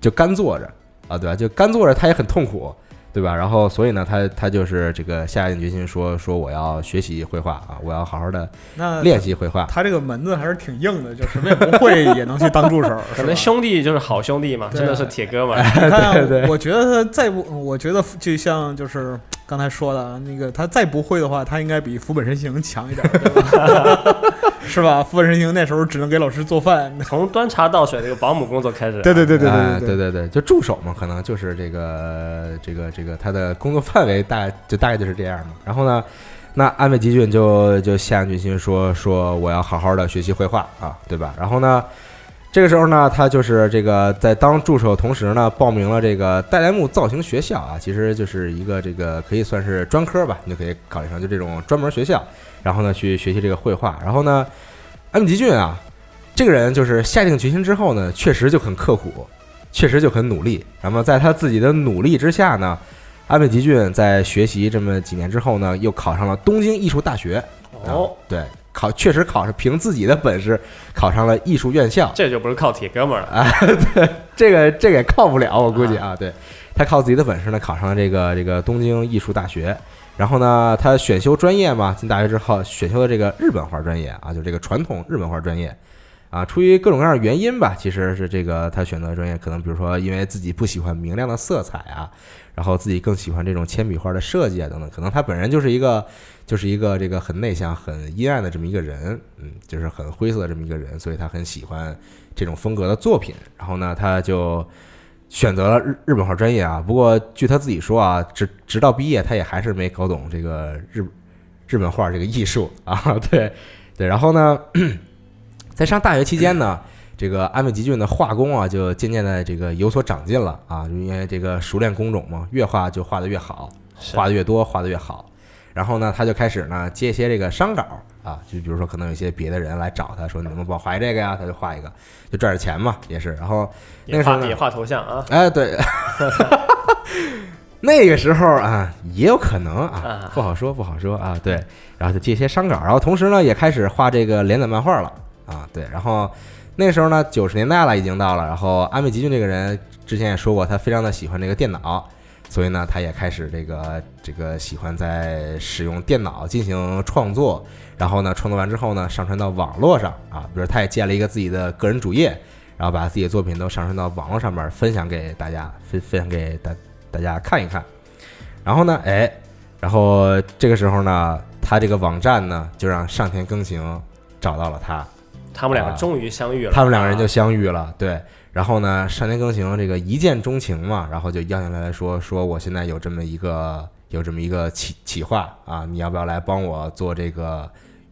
S4: 就干坐着啊，对吧？就干坐着，他也很痛苦，对吧？然后所以呢，他他就是这个下定决心说说我要学习绘画啊，我要好好的
S3: 那
S4: 练习绘画。
S3: 他这个门子还是挺硬的，就什么也不会也能去当助手，
S2: 可能兄弟就是好兄弟嘛，真的是铁哥们。
S3: 你看
S4: 对对
S3: 我觉得他再不，我觉得就像就是刚才说的那个，他再不会的话，他应该比福本身行强一点，对吧？是吧？福本身行那时候只能给老师做饭。
S2: 从端茶倒水这个保姆工作开始，
S3: 对对对对对
S4: 对对，就助手嘛，可能就是这个这个这个这个他的工作范围大就大概就是这样嘛。然后呢，那安倍吉俊就就下决心说说我要好好的学习绘画啊，对吧？然后呢，这个时候呢，他就是这个在当助手同时呢，报名了这个代莱木造型学校啊，其实就是一个这个可以算是专科吧，你就可以考虑上就这种专门学校，然后呢去学习这个绘画。然后呢，安倍吉俊啊，这个人就是下定决心之后呢，确实就很刻苦，确实就很努力。那么在他自己的努力之下呢，安倍吉俊在学习这么几年之后呢，又考上了东京艺术大学。
S2: 哦，
S4: 对，考确实考上，凭自己的本事考上了艺术院校。
S2: 这就不是靠铁哥们儿了。
S4: 啊，对，这个这个也靠不了，我估计啊，对他靠自己的本事呢，考上了这个这个东京艺术大学。然后呢，他选修专业嘛，进大学之后选修的这个日本画专业啊，就这个传统日本画专业。啊，出于各种各样的原因吧，其实是这个他选择的专业，可能比如说因为自己不喜欢明亮的色彩啊，然后自己更喜欢这种铅笔画的设计啊等等，可能他本人就是一个就是一个这个很内向、很阴暗的这么一个人，嗯，就是很灰色的这么一个人，所以他很喜欢这种风格的作品。然后呢，他就选择了日日本画专业啊。不过据他自己说啊，直直到毕业，他也还是没搞懂这个日日本画这个艺术啊。对对，然后呢？在上大学期间呢，这个安倍吉俊的画工啊，就渐渐的这个有所长进了啊，因为这个熟练工种嘛，越画就画的越好，画的越多，画的越好。然后呢，他就开始呢接一些这个商稿啊，就比如说可能有一些别的人来找他说，你能不能帮我画一这个呀？他就画一个，就赚点钱嘛，也是。然后那个时候呢
S2: 画也画头像啊
S4: 哎，对，那个时候啊，也有可能啊
S2: 啊，
S4: 不好说，不好说啊。对，然后就接一些商稿，然后同时呢，也开始画这个连载漫画了啊。对，然后那时候呢，九十年代了，已经到了。然后安倍吉俊这个人之前也说过，他非常的喜欢这个电脑，所以呢，他也开始这个这个喜欢在使用电脑进行创作。然后呢，创作完之后呢，上传到网络上啊，比如他也建了一个自己的个人主页，然后把自己的作品都上传到网络上面，分享给大家，分分享给大大家看一看。然后呢，哎，然后这个时候呢，他这个网站呢，就让上田更行找到了他，
S2: 他们两个终于相遇了。
S4: 他们两个人就
S2: 啊
S4: 相遇了，对。然后呢，上田耕行这个一见钟情嘛，然后就邀请他来说说，我现在有这么一个有这么一个企企划啊，你要不要来帮我做这个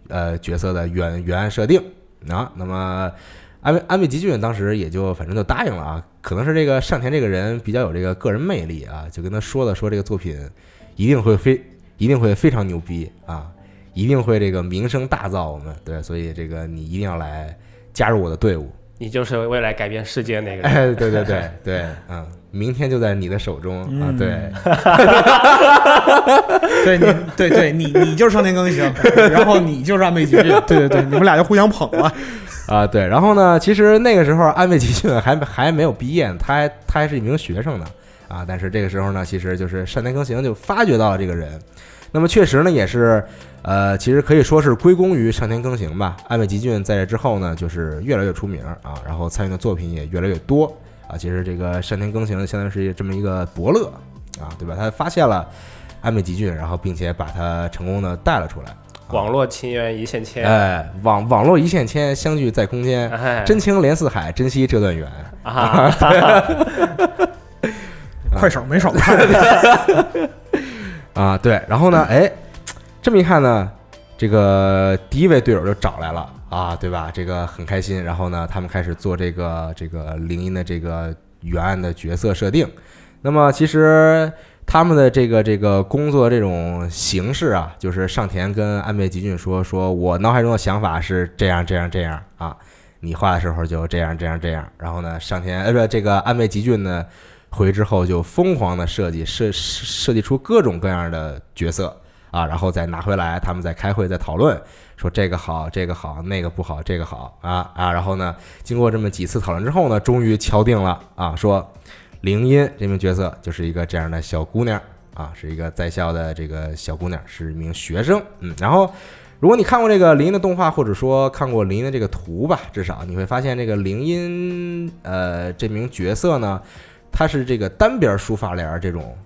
S4: 呃角色的原原案设定啊？那么安倍安倍吉俊当时也就反正就答应了啊，可能是这个上田这个人比较有这个个人魅力啊，就跟他说了说这个作品一定会非一定会非常牛逼啊，一定会这个名声大噪，我们对，所以这个你一定要来加入我的队伍。
S2: 你就是未来改变世界那个人。
S4: 哎，对对对对，嗯，明天就在你的手中啊，
S3: 嗯
S4: 对，
S3: 对你，对对，你你就是上田耕行，然后你就是安倍吉俊，对对对，你们俩就互相捧了。
S4: 啊对，然后呢，其实那个时候安倍吉俊还还没有毕业呢，他还他还是一名学生呢，啊，但是这个时候呢，其实就是上田耕行就发掘到了这个人，那么确实呢，也是，呃，其实可以说是归功于上田耕行吧。安倍吉俊在这之后呢，就是越来越出名啊，然后参与的作品也越来越多啊。其实这个上田耕行相当于是这么一个伯乐啊，对吧？他发现了安倍吉俊，然后并且把他成功的带了出来。
S2: 网络情缘一线牵，
S4: 哎，网网络一线牵，相聚在空间，
S2: 哎，
S4: 真情连四海，珍惜这段缘。
S2: 啊，
S3: 快手没少看，
S4: 啊，对，然后呢，哎，这么一看呢，这个第一位队友就找来了啊，对吧？这个很开心。然后呢，他们开始做这个这个灵音的这个原案的角色设定。那么其实他们的这个这个工作这种形式啊，就是上田跟安倍吉俊说，说我脑海中的想法是这样这样这样啊，你画的时候就这样这样这样。然后呢，上田呃不，这个安倍吉俊呢。回之后就疯狂的设计设设计出各种各样的角色啊，然后再拿回来，他们在开会在讨论，说这个好，这个好，那个不好，这个好啊啊，然后呢，经过这么几次讨论之后呢，终于敲定了啊，说铃音这名角色就是一个这样的小姑娘啊，是一个在校的这个小姑娘，是一名学生，嗯，然后。如果你看过这个灵音的动画，或者说看过灵音的这个图吧，至少你会发现这个灵音呃这名角色呢，它是这个单边梳发帘儿这种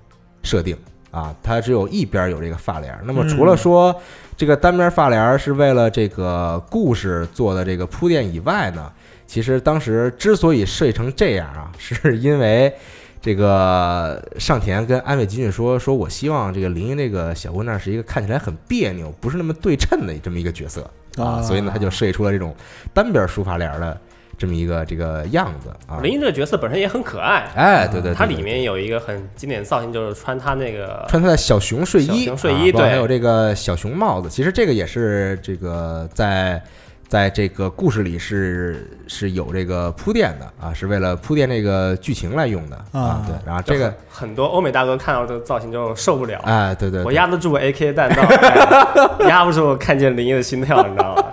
S4: 设定啊，它只有一边有这个发帘儿。那么除了说这个单边发帘儿是为了这个故事做的这个铺垫以外呢，其实当时之所以设计成这样啊，是因为这个上田跟安倍吉俊说，说我希望这个林音这个小姑娘是一个看起来很别扭，不是那么对称的这么一个角色啊，
S3: 啊
S4: 所以呢，他就设计出了这种单边梳发帘儿的这么一个这个样子啊。
S2: 林一这个角色本身也很可爱，
S4: 哎，对对对，对
S2: 它里面有一个很经典的造型，就是穿他那个
S4: 穿他的小熊睡衣，
S2: 小熊睡衣对
S4: 还有这个小熊帽子。其实这个也是这个在在这个故事里是是有这个铺垫的啊，是为了铺垫这个剧情来用的啊
S3: 啊。
S4: 对，然后这个
S2: 很很多欧美大哥看到这个造型就受不了，
S4: 哎，对对，对
S2: 我压得住 AK 弹道，哎压不住看见林一的心跳，你知道吗？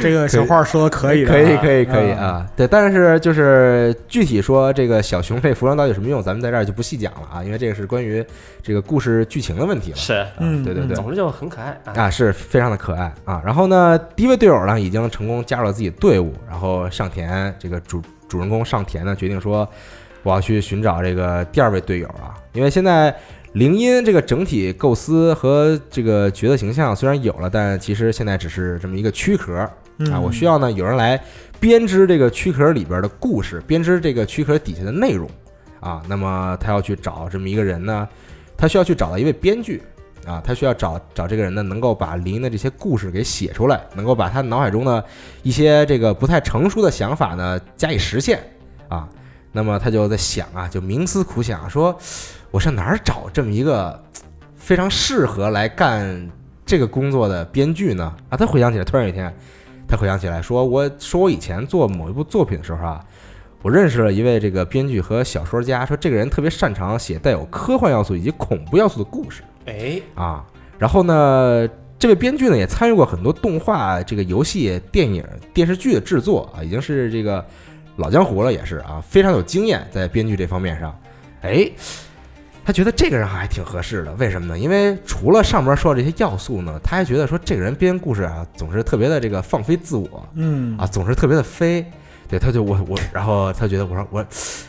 S3: 这个小话说的可以的啊，
S4: 可以可以可以
S3: 啊
S4: 啊，对，但是就是具体说这个小熊这服装到底有什么用，咱们在这儿就不细讲了啊，因为这个是关于这个故事剧情的问题了。
S2: 是，
S4: 啊
S3: 嗯
S4: 对对对，
S2: 总之就很可爱啊。
S4: 啊，是非常的可爱啊。然后呢，第一位队友呢已经成功加入了自己的队伍，然后上田这个主主人公上田呢决定说，我要去寻找这个第二位队友啊，因为现在铃音这个整体构思和这个角色形象虽然有了，但其实现在只是这么一个躯壳啊，
S3: 嗯
S4: 我需要呢有人来编织这个躯壳里边的故事，编织这个躯壳底下的内容啊。那么他要去找这么一个人呢，他需要去找到一位编剧。啊，他需要找找这个人呢，能够把林的这些故事给写出来，能够把他脑海中的一些这个不太成熟的想法呢加以实现啊。那么他就在想啊，就冥思苦想，说我上哪儿找这么一个非常适合来干这个工作的编剧呢？啊，他回想起来，突然有一天，他回想起来说，我说我以前做某一部作品的时候啊，我认识了一位这个编剧和小说家，说这个人特别擅长写带有科幻要素以及恐怖要素的故事。
S2: 哎，
S4: 啊。然后呢，这位编剧呢也参与过很多动画、这个游戏、电影、电视剧的制作啊，已经是这个老江湖了，也是啊，非常有经验在编剧这方面上。哎，他觉得这个人还挺合适的，为什么呢？因为除了上面说的这些要素呢，他还觉得说这个人编故事啊，总是特别的这个放飞自我，
S3: 嗯
S4: 啊，总是特别的飞。对，他就我我，然后他觉得我说我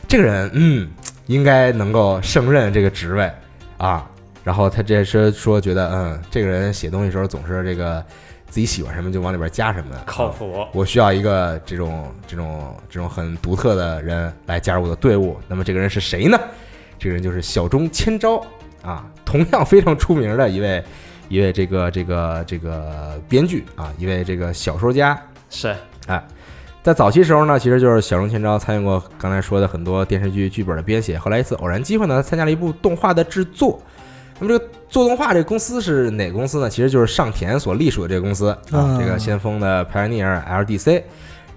S4: 这个人，嗯，应该能够胜任这个职位啊。然后他这是说觉得，嗯，这个人写东西的时候总是这个自己喜欢什么就往里边加什么，啊
S2: 靠谱。
S4: 我需要一个这种这种这种很独特的人来加入我的队伍。那么这个人是谁呢？这个人就是小中千昭啊，同样非常出名的一位一位这个这个这个编剧啊，一位这个小说家。
S2: 是哎，
S4: 在早期时候呢，其实就是小中千昭参与过刚才说的很多电视剧剧本的编写。后来一次偶然机会呢，他参加了一部动画的制作。那么这个做动画这个公司是哪个公司呢？其实就是上田所隶属的这个公司啊，
S3: 嗯
S4: 这个先锋的 Pioneer LDC。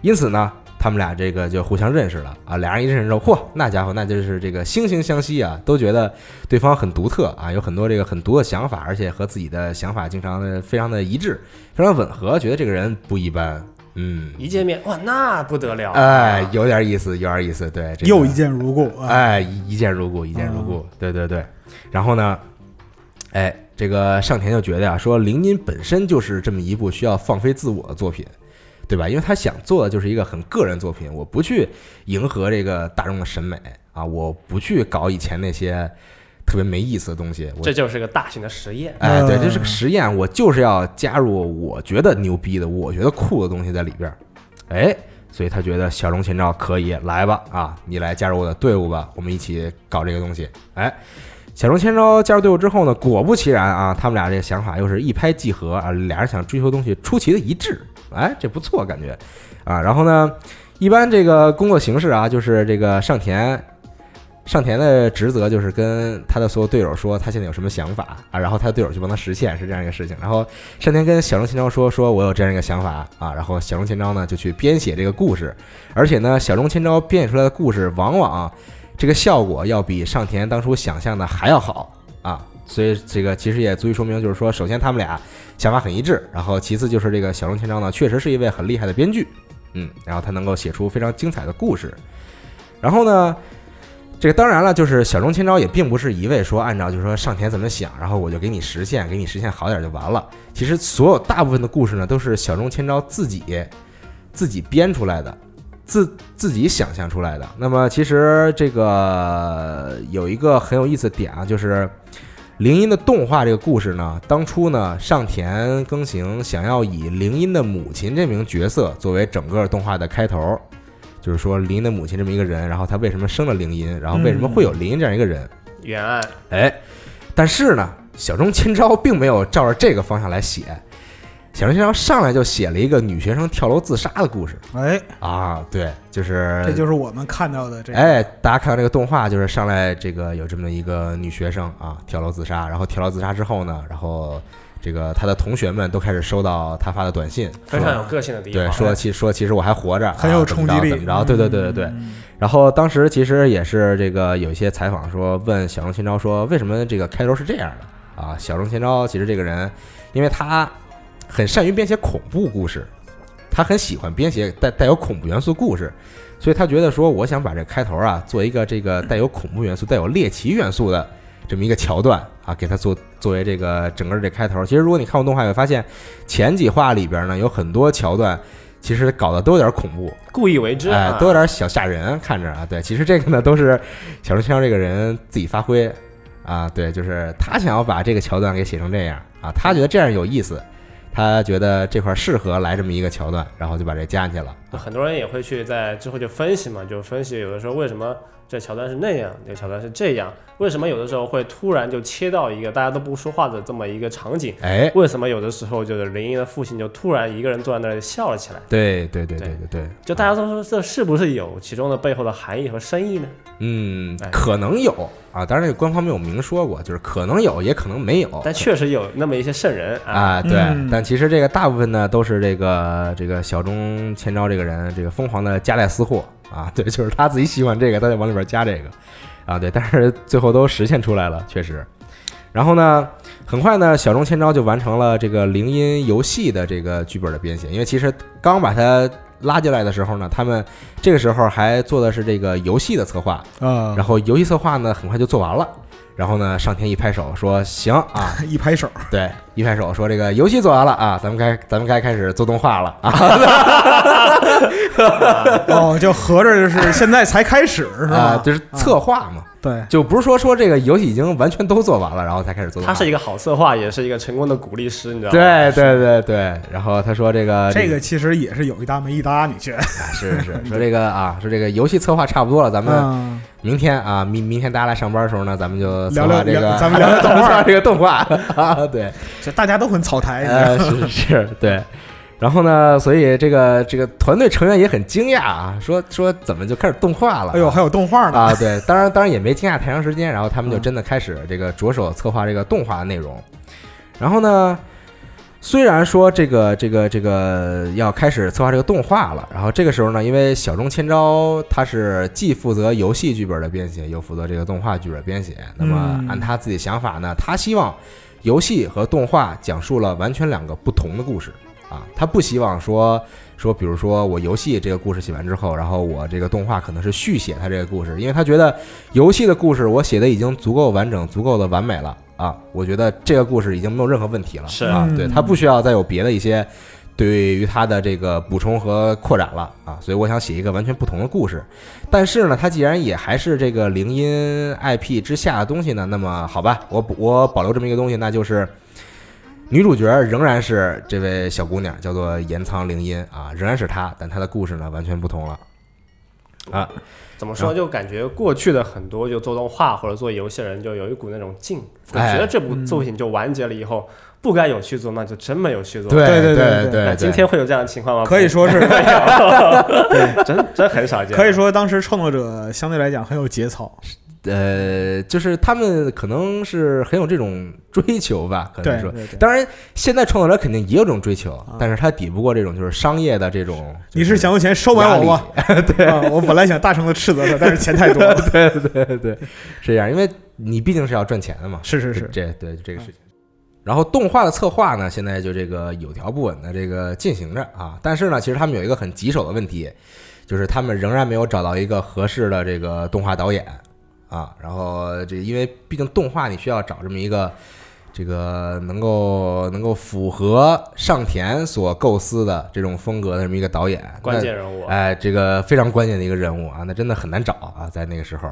S4: 因此呢，他们俩这个就互相认识了啊。俩人一认识之后，嚯，那家伙那就是这个惺惺相惜啊，都觉得对方很独特啊，有很多这个很独的想法，而且和自己的想法经常的非常的一致，非常吻合，觉得这个人不一般。嗯，
S2: 一见面哇，那不得了，啊
S4: 哎，有点意思，有点意思，对，这个
S3: 又一见如故啊！
S4: 哎，一一见如故，一见如故，对对对。然后呢，哎，这个上田就觉得呀、说铃音本身就是这么一部需要放飞自我的作品，对吧？因为他想做的就是一个很个人作品，我不去迎合这个大众的审美啊，我不去搞以前那些特别没意思的东西，我
S2: 这就是个大型的实验。
S4: 哎，对，
S3: 嗯
S4: 这是个实验，我就是要加入我觉得牛逼的、我觉得酷的东西在里边儿。哎，所以他觉得小龙前兆可以来吧，啊，你来加入我的队伍吧，我们一起搞这个东西。哎，小龙千招加入队伍之后呢，果不其然啊，他们俩这个想法又是一拍即合啊，俩人想追求的东西出奇的一致，哎，这不错感觉啊。然后呢，一般这个工作形式啊，就是这个上田。上田的职责就是跟他的所有队友说他现在有什么想法啊，然后他的队友去帮他实现，是这样一个事情。然后上田跟小龙千昭说，说我有这样一个想法啊，然后小龙千昭呢就去编写这个故事，而且呢，小龙千昭编写出来的故事往往这个效果要比上田当初想象的还要好啊，所以这个其实也足以说明，就是说，首先他们俩想法很一致，然后其次就是这个小龙千招呢确实是一位很厉害的编剧，嗯，然后他能够写出非常精彩的故事，然后呢。这个当然了，就是小中千招也并不是一味说按照就是说上田怎么想，然后我就给你实现，给你实现好点就完了。其实所有大部分的故事呢，都是小中千招自己自己编出来的，自自己想象出来的。那么其实这个有一个很有意思的点啊，就是铃音的动画这个故事呢，当初呢上田耕行想要以铃音的母亲这名角色作为整个动画的开头。就是说，铃音的母亲这么一个人，然后他为什么生了铃音，然后为什么会有铃音这样一个人？
S2: 原案
S4: 哎，但是呢，小中千昭并没有照着这个方向来写。小林千昭上来就写了一个女学生跳楼自杀的故事
S3: 哎，
S4: 啊，对，就是
S3: 这就是我们看到的这个。
S4: 哎，大家看到这个动画，就是上来这个有这么一个女学生啊，跳楼自杀，然后跳楼自杀之后呢，然后这个她的同学们都开始收到她发的短信，
S2: 非常有个性的地方。
S4: 对，说其说其实我还活着，
S3: 很有冲击力，
S4: 着怎么着？对对对对对。
S3: 嗯
S4: 然后当时其实也是这个有一些采访说，问小龙千昭说为什么这个开头是这样的啊？小龙千昭其实这个人，因为他很善于编写恐怖故事，他很喜欢编写带带有恐怖元素故事，所以他觉得说，我想把这开头啊做一个这个带有恐怖元素、带有猎奇元素的这么一个桥段啊，给他做作为这个整个这开头。其实如果你看过动画，会发现前几话里边呢有很多桥段。其实搞得都有点恐怖，
S2: 故意为之，
S4: 哎
S2: 啊，
S4: 都有点小吓人，看着啊。对，其实这个呢都是小春千昭这个人自己发挥啊。对，就是他想要把这个桥段给写成这样啊，他觉得这样有意思，他觉得这块适合来这么一个桥段，然后就把这加进去了。
S2: 很多人也会去在之后就分析嘛，就分析有的时候为什么这桥段是那样，这个桥段是这样，为什么有的时候会突然就切到一个大家都不说话的这么一个场景，
S4: 哎，
S2: 为什么有的时候就是林英的父亲就突然一个人坐在那里笑了起来，
S4: 对对对对对对，
S2: 就大家都说这是不是有其中的背后的含义和深意呢？
S4: 嗯
S2: 哎，
S4: 可能有啊，当然这个官方没有明说过，就是可能有，也可能没有。
S2: 但确实有那么一些圣人啊，
S4: 啊，对，
S3: 嗯
S4: 但其实这个大部分呢都是这个这个小中千昭这个人，这个疯狂的夹带私货啊，对，就是他自己喜欢这个，他就往里边加这个啊，对，但是最后都实现出来了，确实。然后呢，很快呢，小众千招就完成了这个铃音游戏的这个剧本的编写，因为其实刚把他拉进来的时候呢，他们这个时候还做的是这个游戏的策划，
S3: 啊，
S4: 然后游戏策划呢很快就做完了。然后呢，上天一拍手说：“行啊，
S3: 一拍手，
S4: 对，一拍手说这个游戏做完了啊，咱们该咱们该开始做动画了啊。
S3: 哦，就合着就是现在才开始是
S4: 啊，
S3: 吧？
S4: 就是策划嘛，
S3: 对，
S4: 就不是说说这个游戏已经完全都做完了，然后才开始做。
S2: 他是一个好策划，也是一个成功的鼓励师，你知道吗？
S4: 对对对对，然后他说这个
S3: 这个其实也是有一搭没一搭，你觉得？
S4: 是是是 说这个啊，说这个游戏策划差不多了，咱们
S3: 嗯，
S4: 明天啊，明明天大家来上班的时候呢，咱们就策
S3: 聊聊
S4: 划这个
S3: 聊，咱们聊聊 动画
S4: 这个动画啊，对，
S3: 就大家都很草台，你知道
S4: 呃，
S3: 吗
S4: 是是，对。然后呢，所以这个这个团队成员也很惊讶啊，说说怎么就开始动画了？
S3: 哎呦，还有动画呢，
S4: 啊，对，当然当然也没惊讶太长时间，然后他们就
S3: 嗯
S4: 真的开始这个着手策划这个动画的内容。然后呢，虽然说这个这个这个要开始策划这个动画了，然后这个时候呢，因为小中千昭他是既负责游戏剧本的编写，又负责这个动画剧本编写。那么
S3: 嗯
S4: 按他自己想法呢，他希望游戏和动画讲述了完全两个不同的故事啊，他不希望说。说，比如说我游戏这个故事写完之后，然后我这个动画可能是续写他这个故事，因为他觉得游戏的故事我写的已经足够完整、足够的完美了啊，我觉得这个故事已经没有任何问题了，
S2: 是
S4: 啊，
S3: 嗯
S4: 对他不需要再有别的一些对于他的这个补充和扩展了啊，所以我想写一个完全不同的故事。但是呢，他既然也还是这个灵音 IP 之下的东西呢，那么好吧，我我保留这么一个东西，那就是。女主角仍然是这位小姑娘，叫做岩仓绫音啊，仍然是她，但她的故事呢完全不同了啊。
S2: 怎么说？就感觉过去的很多就做动画或者做游戏的人，就有一股那种劲，我
S4: 哎
S2: 觉得这部作品就完结了以后，不该有续作，那就真没有续作。
S4: 对
S3: 对对
S4: 对
S3: 对
S4: 对
S2: 那今天会有这样的情况吗？
S3: 可以说是，
S2: 没有，真真很少见。
S3: 可以说当时创作者相对来讲很有节操，
S4: 呃，就是他们可能是很有这种追求吧，可能说。当然，现在创作者肯定也有这种追求，
S3: 啊
S4: 但是他抵不过这种就是商业的这种。
S3: 你是想用钱收买我吗？对、啊我本来想大声的斥责他，但是钱太多了。
S4: 对对对对，是这样，因为你毕竟是要赚钱的嘛。
S3: 是是是，
S4: 这对这个事情。然后动画的策划呢，现在就这个有条不紊的这个进行着啊。但是呢，其实他们有一个很棘手的问题，就是他们仍然没有找到一个合适的这个动画导演啊。然后这因为毕竟动画你需要找这么一个这个能够能够符合上田所构思的这种风格的这么一个导演，
S2: 关键人物，
S4: 哎，这个非常关键的一个人物啊，那真的很难找啊，在那个时候。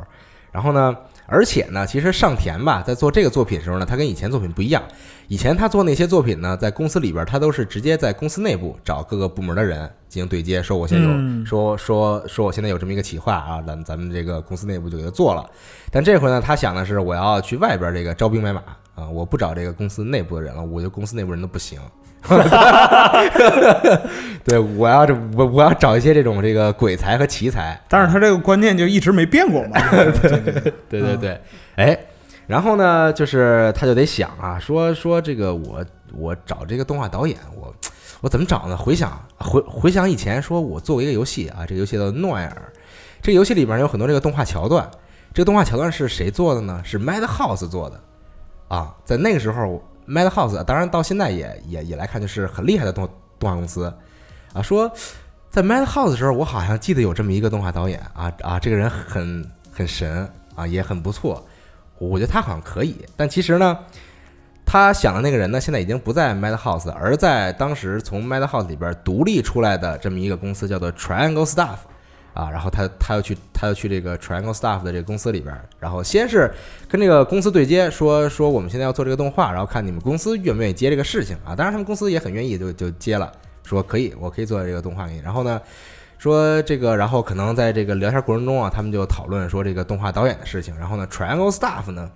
S4: 然后呢，而且呢，其实上田吧，在做这个作品的时候呢，他跟以前作品不一样。以前他做那些作品呢，在公司里边，他都是直接在公司内部找各个部门的人进行对接，说我现在有、
S3: 嗯
S4: 说说说我现在有这么一个企划啊，咱咱们这个公司内部就给他做了。但这回呢，他想的是我要去外边这个招兵买马啊，我不找这个公司内部的人了，我觉得公司内部人都不行。对，我要这我我要找一些这种这个鬼才和奇才，
S3: 但是他这个观念就一直没变过嘛。对对对，
S4: 对对，哎，然后呢，就是他就得想啊，说说这个我我找这个动画导演，我我怎么找呢？回想回回想以前，说我做过一个游戏啊，这个游戏叫诺埃尔，这个游戏里面有很多这个动画桥段，这个动画桥段是谁做的呢？是 Madhouse 做的啊，在那个时候，Madhouse 当然到现在也也也来看就是很厉害的动动画公司啊，说。在 Madhouse 的时候，我好像记得有这么一个动画导演啊啊，这个人很很神啊，也很不错。我觉得他好像可以，但其实呢，他想的那个人呢，现在已经不在 Madhouse，而在当时从 Madhouse 里边独立出来的这么一个公司，叫做 Triangle Staff 啊。然后他他要去他要去这个 Triangle Staff 的这个公司里边，然后先是跟这个公司对接，说说我们现在要做这个动画，然后看你们公司愿不愿意接这个事情啊。当然他们公司也很愿意，就就接了，说可以，我可以做这个动画给你。然后呢？说这个，然后可能在这个聊天过程中啊，他们就讨论说这个动画导演的事情。然后呢，Triangle Staff 呢，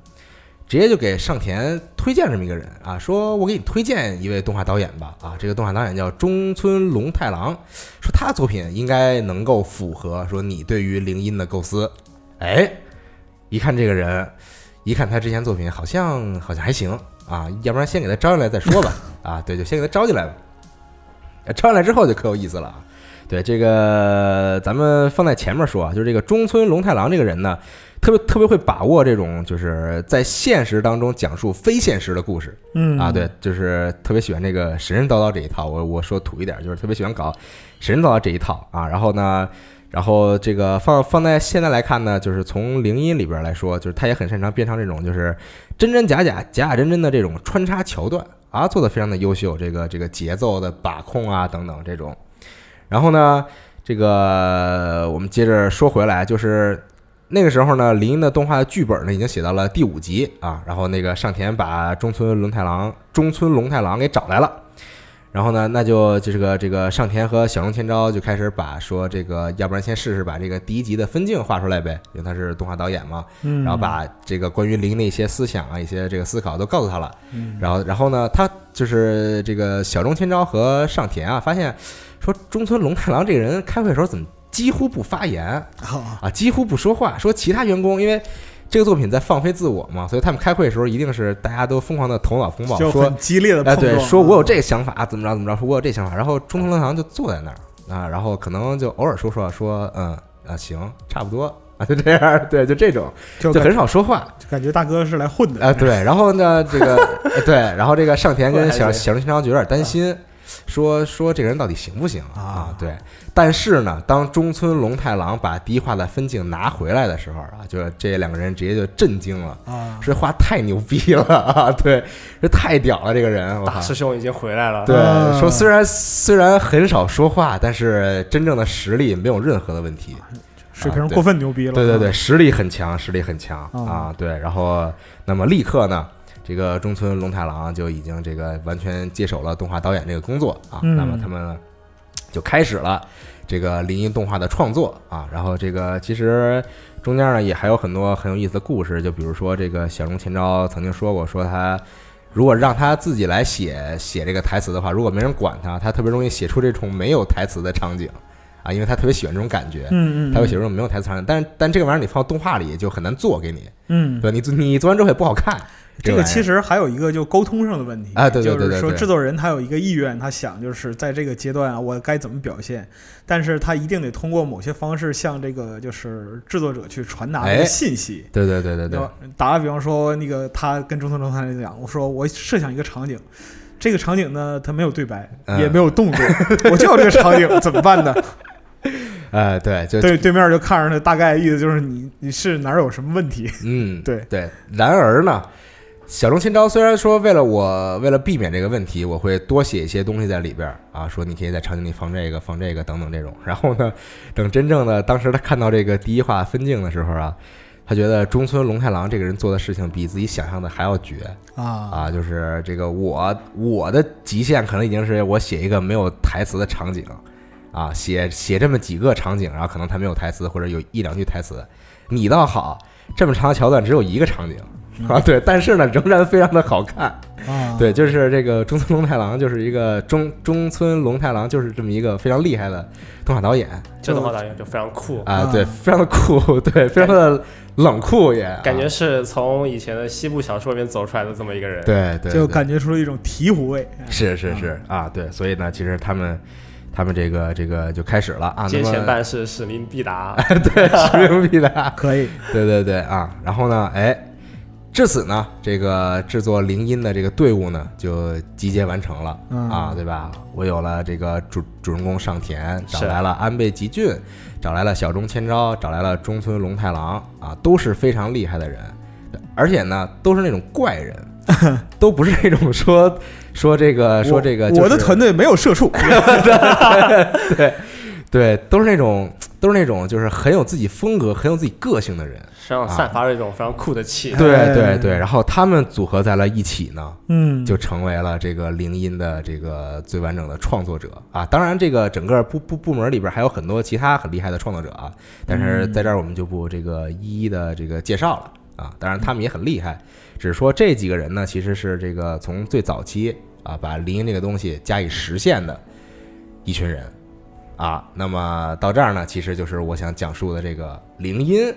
S4: 直接就给上田推荐这么一个人啊，说我给你推荐一位动画导演吧啊，这个动画导演叫中村龙太郎，说他作品应该能够符合说你对于铃音的构思。哎，一看这个人，一看他之前作品好像好像还行啊，要不然先给他招进来再说吧啊，对，就先给他招进来吧。招进来之后就可有意思了啊。对这个，咱们放在前面说啊，就是这个中村龙太郎这个人呢，特别特别会把握这种就是在现实当中讲述非现实的故事
S3: 嗯
S4: 啊，对，就是特别喜欢这个神神叨叨这一套。我我说土一点，就是特别喜欢搞神神叨叨这一套啊。然后呢，然后这个放放在现在来看呢，就是从铃音里边来说，就是他也很擅长编唱这种就是真真假假、假假真真的这种穿插桥段啊，做的非常的优秀。这个这个节奏的把控啊等等这种。然后呢，这个我们接着说回来，就是那个时候呢，林的动画剧本呢已经写到了第五集啊。然后那个上田把中村龙太郎中村龙太郎给找来了。然后呢，那就这个这个上田和小龙千昭就开始把说这个，要不然先试试把这个第一集的分镜画出来呗，因为他是动画导演嘛。
S3: 嗯，
S4: 然后把这个关于林的一些思想啊、一些这个思考都告诉他了。
S3: 嗯
S4: 然后，然后呢，他就是这个小中千昭和上田啊，发现说中村龙太郎这个人开会的时候怎么几乎不发言？
S3: 好
S4: 啊，几乎不说话。说其他员工因为这个作品在放飞自我嘛，所以他们开会的时候一定是大家都疯狂的头脑风暴，说
S3: 激烈的
S4: 哎，对，说我有这个想法，怎么着怎么着，说我有这想法，然后中村龙太郎就坐在那儿啊，然后可能就偶尔说说说，嗯啊行，差不多 啊，就这样，对，就这种，
S3: 就
S4: 就很少说话。
S3: 就感觉大哥是来混的。
S4: 啊，对，然后呢，这个呃 对，然后这个上田跟小小龙新章就有点担心，说说这个人到底行不行
S3: 啊
S4: 对，但是呢，当中村龙太郎把第一话的分镜拿回来的时候啊，就这两个人直接就震惊了，
S3: 啊，
S4: 这画太牛逼了 啊！对，这太屌了，这个人，
S2: 大！师兄已经回来了。
S4: 对，
S3: 啊
S4: 说虽然虽然很少说话，但是真正的实力没有任何的问题。
S3: 水平过分牛逼了。
S4: 对对对，实力很强，实力很强
S3: 啊
S4: 啊！对，然后那么立刻呢，这个中村龙太郎就已经这个完全接手了动画导演这个工作啊。
S3: 嗯
S4: 那么他们就开始了这个林音动画的创作啊。然后这个其实中间呢也还有很多很有意思的故事，就比如说这个小龙前昭曾经说过，说他。如果让他自己来写写这个台词的话，如果没人管他，他特别容易写出这种没有台词的场景啊，因为他特别喜欢这种感觉。
S3: 嗯嗯，
S4: 他会写这种没有台词场景，但但这个玩意儿你放到动画里就很难做给你，
S3: 嗯，
S4: 对？你做你做完之后也不好看。
S3: 这个其实还有一个就沟通上的问题
S4: 啊对对对对
S3: 就是说制作人他有一个意愿，他想就是在这个阶段啊，我该怎么表现，但是他一定得通过某些方式向这个就是制作者去传达这
S4: 哎
S3: 个信息。
S4: 对对对对对
S3: 打个比方说，那个他跟中村龙太郎讲，我说我设想一个场景，这个场景呢，它没有对白，
S4: 嗯
S3: 也没有动作，我就要这个场景，怎么办呢？
S4: 哎对，就
S3: 对对面就看着他，大概意思就是你你是哪儿有什么问题？
S4: 嗯
S3: 对
S4: 对。然而呢，小中千昭虽然说为了我为了避免这个问题，我会多写一些东西在里边儿啊，说你可以在场景里放这个放这个等等这种。然后呢，等真正的当时他看到这个第一话分镜的时候啊。他觉得中村龙太郎这个人做的事情比自己想象的还要绝
S3: 啊
S4: 啊！就是这个我我的极限可能已经是我写一个没有台词的场景啊，写写这么几个场景，然后可能他没有台词或者有一两句台词。你倒好，这么长的桥段只有一个场景 啊，对，但是呢仍然非常的好看。
S3: 啊，
S4: 对，就是这个中村龙太郎，就是一个中中村龙太郎，就是这么一个非常厉害的动画导演
S2: 这动画导演就非常酷，
S4: 啊，
S3: 啊
S4: 对，非常的酷，对，非常的冷酷也啊
S2: 感觉是从以前的西部小说里面走出来的这么一个人。
S4: 对对，
S3: 就感觉出了一种醍醐味。
S4: 是是是啊，对，所以呢，其实他们他们这个这个就开始了啊，
S2: 接前办事，使命必达。
S4: 对，使命必达，
S3: 可以，
S4: 对对对啊，然后呢，哎，至此呢，这个制作铃音的这个队伍呢就集结完成了、
S3: 嗯。
S4: 啊，对吧？我有了这个主主人公上田，找来了安倍吉俊，找来了小中千昭，找来了中村龙太郎啊，都是非常厉害的人，而且呢，都是那种怪人，都不是那种说说这个说这个、
S3: 我我的团队没有社畜，
S4: 对 对，都是那种都是那种就是很有自己风格、很有自己个性的人。
S2: 身上散发着一种非常酷的气。
S4: 对
S3: 哎
S4: 对对，然后他们组合在了一起呢，
S3: 嗯，
S4: 就成为了这个铃音的这个最完整的创作者啊。当然，这个整个部部部门里边还有很多其他很厉害的创作者啊，但是在这儿我们就不这个一一的这个介绍了啊。当然，他们也很厉害，只是说这几个人呢，其实是这个从最早期啊，把铃音这个东西加以实现的一群人啊。那么到这儿呢，其实就是我想讲述的这个铃音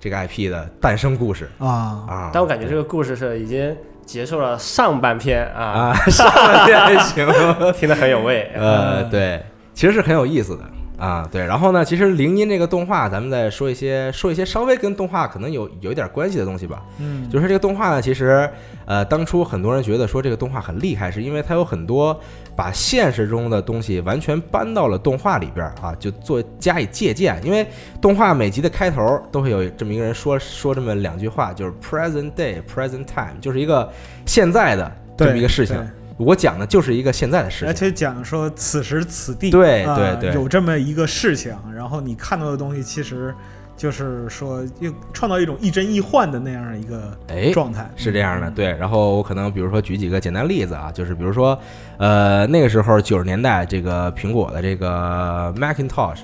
S4: 这个 IP 的诞生故事
S3: 啊，
S4: 啊。
S2: 但我感觉这个故事是已经结束了上半篇啊，
S4: 啊，上半篇还行。
S2: 听得很有味。
S4: 呃，
S3: 嗯
S4: 对，其实是很有意思的啊。对，然后呢，其实铃音这个动画，咱们再说一些说一些稍微跟动画可能有有一点关系的东西吧。
S3: 嗯，
S4: 就是这个动画呢，其实呃，当初很多人觉得说这个动画很厉害，是因为它有很多把现实中的东西完全搬到了动画里边儿啊，就做加以借鉴。因为动画每集的开头都会有这么一个人说说这么两句话，就是 present day, present time，就是一个现在的这么一个事情。我讲的就是一个现在的事
S3: 而。且讲说此时此地，
S4: 对
S3: 啊
S4: 对对
S3: 有这么一个事情，然后你看到的东西其实就是说又创造一种亦真亦幻的那样一个
S4: 哎，
S3: 状态，
S4: 是这样的，对。然后我可能比如说举几个简单例子啊，就是比如说，呃，那个时候九十年代这个苹果的这个 Macintosh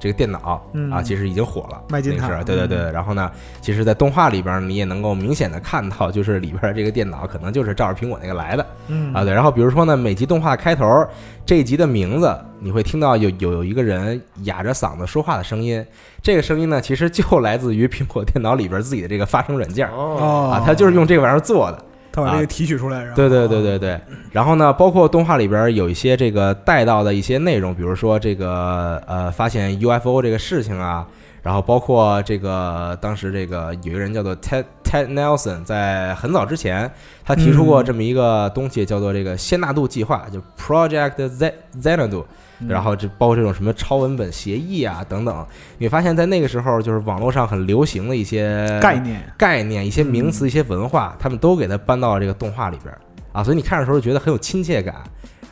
S4: 这个电脑
S3: 嗯
S4: 啊，其实已经火了。
S3: 麦金塔
S4: 对对对。然后呢，其实，在动画里边，你也能够明显的看到，就是里边的这个电脑可能就是照着苹果那个来的
S3: 嗯
S4: 啊。对。然后比如说呢，每集动画开头这一集的名字，你会听到有有有一个人哑着嗓子说话的声音，这个声音呢，其实就来自于苹果电脑里边自己的这个发声软件。
S2: 哦，
S3: 哦
S4: 啊，他就是用这个玩意儿做的。
S3: 他把这个提取出来，然后
S4: 对对对对对。然后呢，包括动画里边有一些这个带到的一些内容，比如说这个呃发现 UFO 这个事情啊，然后包括这个当时这个有一个人叫做 Ted Ted Nelson，在很早之前他提出过
S3: 嗯
S4: 这么一个东西，叫做这个仙纳度计划，就 Project Z Xanadu。然后就包括这种什么超文本协议啊等等，你会发现在那个时候就是网络上很流行的一些
S3: 概念，
S4: 概念、一些名词、一些文化，他们都给它搬到了这个动画里边儿。啊，所以你看的时候觉得很有亲切感。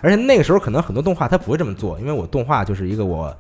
S4: 而且那个时候可能很多动画它不会这么做，因为我动画就是一个我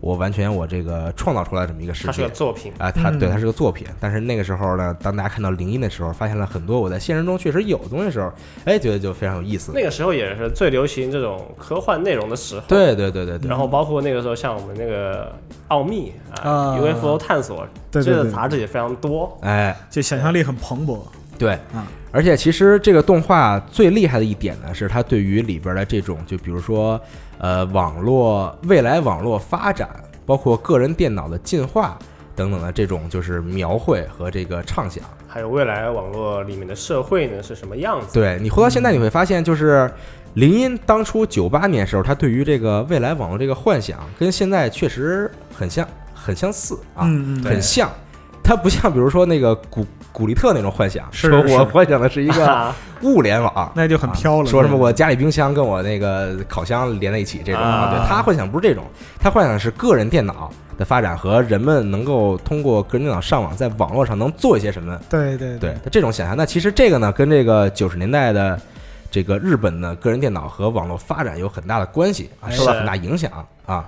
S4: 我完全我这个创造出来这么一个世
S2: 它是个作品。
S4: 啊，它
S3: 嗯
S4: 对它是个作品。但是那个时候呢，当大家看到灵音的时候，发现了很多我在现实中确实有的东西的时候，哎，觉得就非常有意思。
S2: 那个时候也是最流行这种科幻内容的时候。。
S4: 对对对对对，
S2: 然后包括那个时候，像我们那个奥秘啊、
S3: 啊
S2: UFO 探索
S3: 对对对
S2: 这个杂志也非常多。
S4: 哎，
S3: 就想象力很蓬勃，
S4: 对
S3: 嗯，
S4: 而且其实这个动画最厉害的一点呢，是它对于里边的这种，就比如说，呃，网络未来网络发展，包括个人电脑的进化等等的这种就是描绘和这个畅想。
S2: 还有未来网络里面的社会呢是什么样子？
S4: 对你活到现在，你会发现，就是林音当初九八年时候，他对于这个未来网络这个幻想，跟现在确实很像，很相似啊，
S3: 嗯嗯，
S4: 很像。它不像，比如说那个古古力特那种幻想，
S3: 是
S4: 说我幻想的是一个
S2: 啊，
S4: 物联网，
S3: 那就很飘了，
S4: 说什么我家里冰箱跟我那个烤箱连在一起这种啊？
S2: 啊
S4: 对他幻想不是这种，他幻想的是个人电脑的发展和人们能够通过个人电脑上网，在网络上能做一些什么。
S3: 对对
S4: 对，他这种想象。那其实这个呢，跟这个九十年代的这个日本的个人电脑和网络发展有很大的关系啊，
S3: 哎
S4: 受到很大影响啊。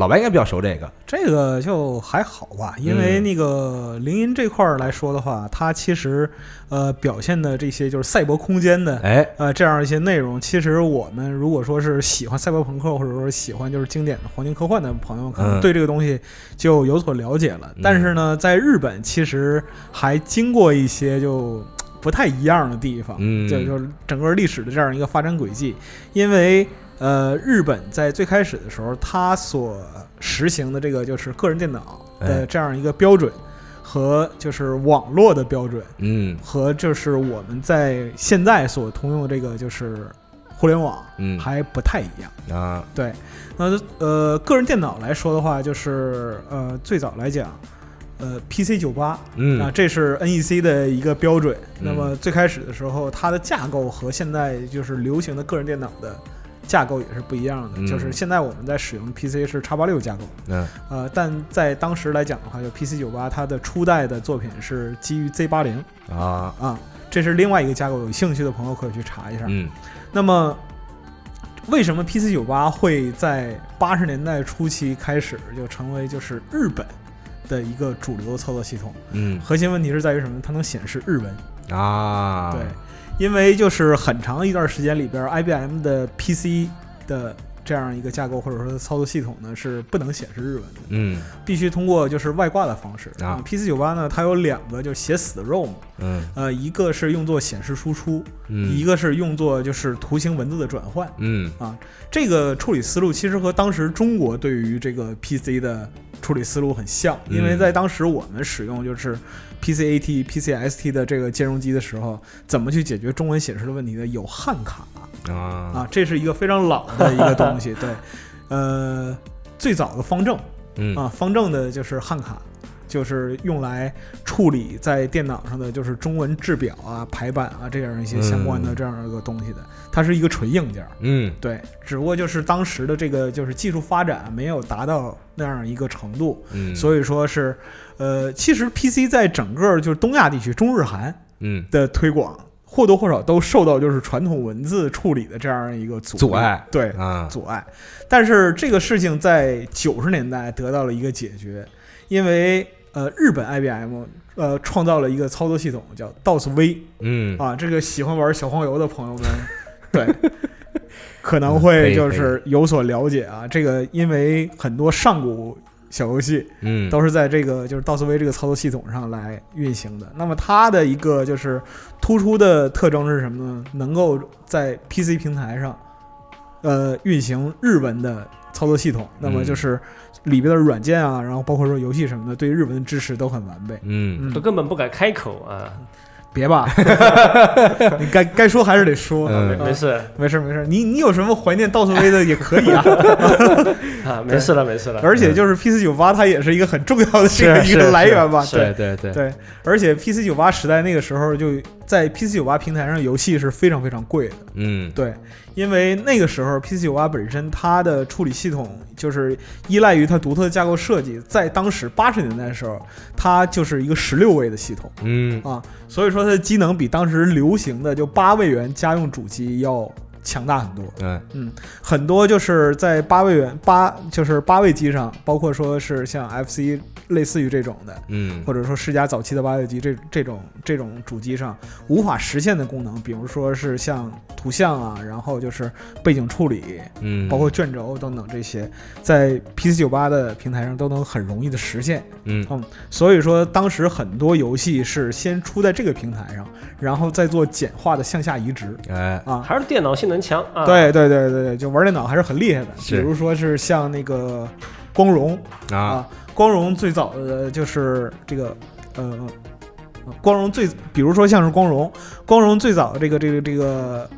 S4: 老白应该比较熟这个，
S3: 这个就还好吧，因为
S4: 嗯。
S3: 那个灵音这块儿来说的话，它其实呃表现的这些就是赛博空间的
S4: 哎，
S3: 呃这样一些内容，其实我们如果说是喜欢赛博朋克或者说喜欢就是经典的黄金科幻的朋友，可能
S4: 嗯。
S3: 对这个东西就有所了解了。
S4: 嗯。
S3: 但是呢，在日本其实还经过一些就不太一样的地方，
S4: 嗯。
S3: 就就是整个历史的这样一个发展轨迹，因为。呃，日本在最开始的时候，它所实行的这个就是个人电脑
S4: 哎
S3: 的这样一个标准，和就是网络的标准，
S4: 嗯
S3: 和就是我们在现在所通用的这个就是互联网
S4: 嗯
S3: 还不太一样。
S4: 啊，
S3: 对，那呃，个人电脑来说的话，就是呃，最早来讲，呃，PC 九八嗯啊，
S4: 嗯
S3: 这是 NEC 的一个标准。
S4: 嗯
S3: 那么最开始的时候，它的架构和现在就是流行的个人电脑的架构也是不一样的。
S4: 嗯
S3: 就是现在我们在使用 PC 是叉八六架构，
S4: 嗯
S3: 呃，但在当时来讲的话，就 PC 九八它的初代的作品是基于 Z 八零
S4: 啊，
S3: 啊，这是另外一个架构，有兴趣的朋友可以去查一下。
S4: 嗯
S3: 那么，为什么 PC 九八会在八十年代初期开始就成为就是日本的一个主流操作系统？
S4: 嗯
S3: 核心问题是在于什么？它能显示日文。
S4: 啊，
S3: 对，因为就是很长一段时间里边，IBM 的 PC 的这样一个架构或者说操作系统呢是不能显示日文的，
S4: 嗯。
S3: 必须通过就是外挂的方式。
S4: 啊
S3: PC 九八呢，它有两个就是写死的 ROM，
S4: 嗯。
S3: 呃，一个是用作显示输出，
S4: 嗯，
S3: 一个是用作就是图形文字的转换。
S4: 嗯。
S3: 啊这个处理思路其实和当时中国对于这个 PC 的处理思路很像，
S4: 嗯
S3: 因为在当时我们使用就是 PCAT、PCST 的这个兼容机的时候，怎么去解决中文显示的问题呢？有汉卡
S4: 啊
S3: 啊，这是一个非常老的一个东西。对，呃，最早的方正
S4: 嗯
S3: 啊，方正的就是汉卡。就是用来处理在电脑上的就是中文制表啊、排版啊这样一些相关的
S4: 嗯
S3: 这样一个东西的，它是一个纯硬件儿。
S4: 嗯
S3: 对，只不过就是当时的这个就是技术发展没有达到那样一个程度，
S4: 嗯，
S3: 所以说是，呃，其实 PC 在整个就是东亚地区、中日韩
S4: 嗯
S3: 的推广或多或少都受到就是传统文字处理的这样一个阻
S4: 阻碍
S3: 对
S4: 啊
S3: 阻碍。但是这个事情在九十年代得到了一个解决，因为呃，日本 IBM 呃创造了一个操作系统叫 DOS-V
S4: 嗯
S3: 啊，这个喜欢玩小黄油的朋友们，对，可能会就是有所了解啊。这个因为很多上古小游戏
S4: 嗯
S3: 都是在这个就是 DOS-V 这个操作系统上来运行的。那么它的一个就是突出的特征是什么呢？能够在 PC 平台上，呃，运行日文的操作系统。那么就是里边的软件啊，然后包括说游戏什么的，对日文的支持都很完备。
S4: 嗯
S3: 嗯
S2: 都，根本不敢开口啊。
S3: 别吧，你该该说还是得说。
S4: 嗯。
S2: 没
S3: 啊
S2: 没事。
S3: 没事没事，你你有什么怀念 DOS-V 的也可以啊。
S2: 啊，没事了没事了。
S3: 而且就是 PC 九八，它也是一个很重要的这个一个来源吧？对
S4: 对对对，
S3: 对，而且 PC 九八时代那个时候，就在 PC 九八平台上，游戏是非常非常贵的。
S4: 嗯
S3: 对，因为那个时候 PC 九八本身它的处理系统就是依赖于它独特的架构设计，在当时八十年代的时候，它就是一个十六位的系统
S4: 嗯
S3: 啊，所以说它的机能比当时流行的就八位元家用主机要强大很多。
S4: 对嗯
S3: 很多就是在八位元八就是八位机上，包括说是像 FC 类似于这种的，
S4: 嗯
S3: 或者说世嘉早期的八位机这这种这种主机上无法实现的功能，比如说是像图像啊，然后就是背景处理，
S4: 嗯，
S3: 包括卷轴等等这些，在 PC 九八的平台上都能很容易的实现。
S4: 嗯
S3: 所以说，当时很多游戏是先出在这个平台上，然后再做简化的向下移植
S4: 哎
S3: 啊。
S2: 还是电脑性能强啊。，
S3: 对对对对对，就玩电脑还是很厉害的。比如说是像那个光荣
S4: 啊
S3: 啊，光荣最早的就是这个呃，呃光荣最，比如说像是光荣，光荣最早的这个这个这个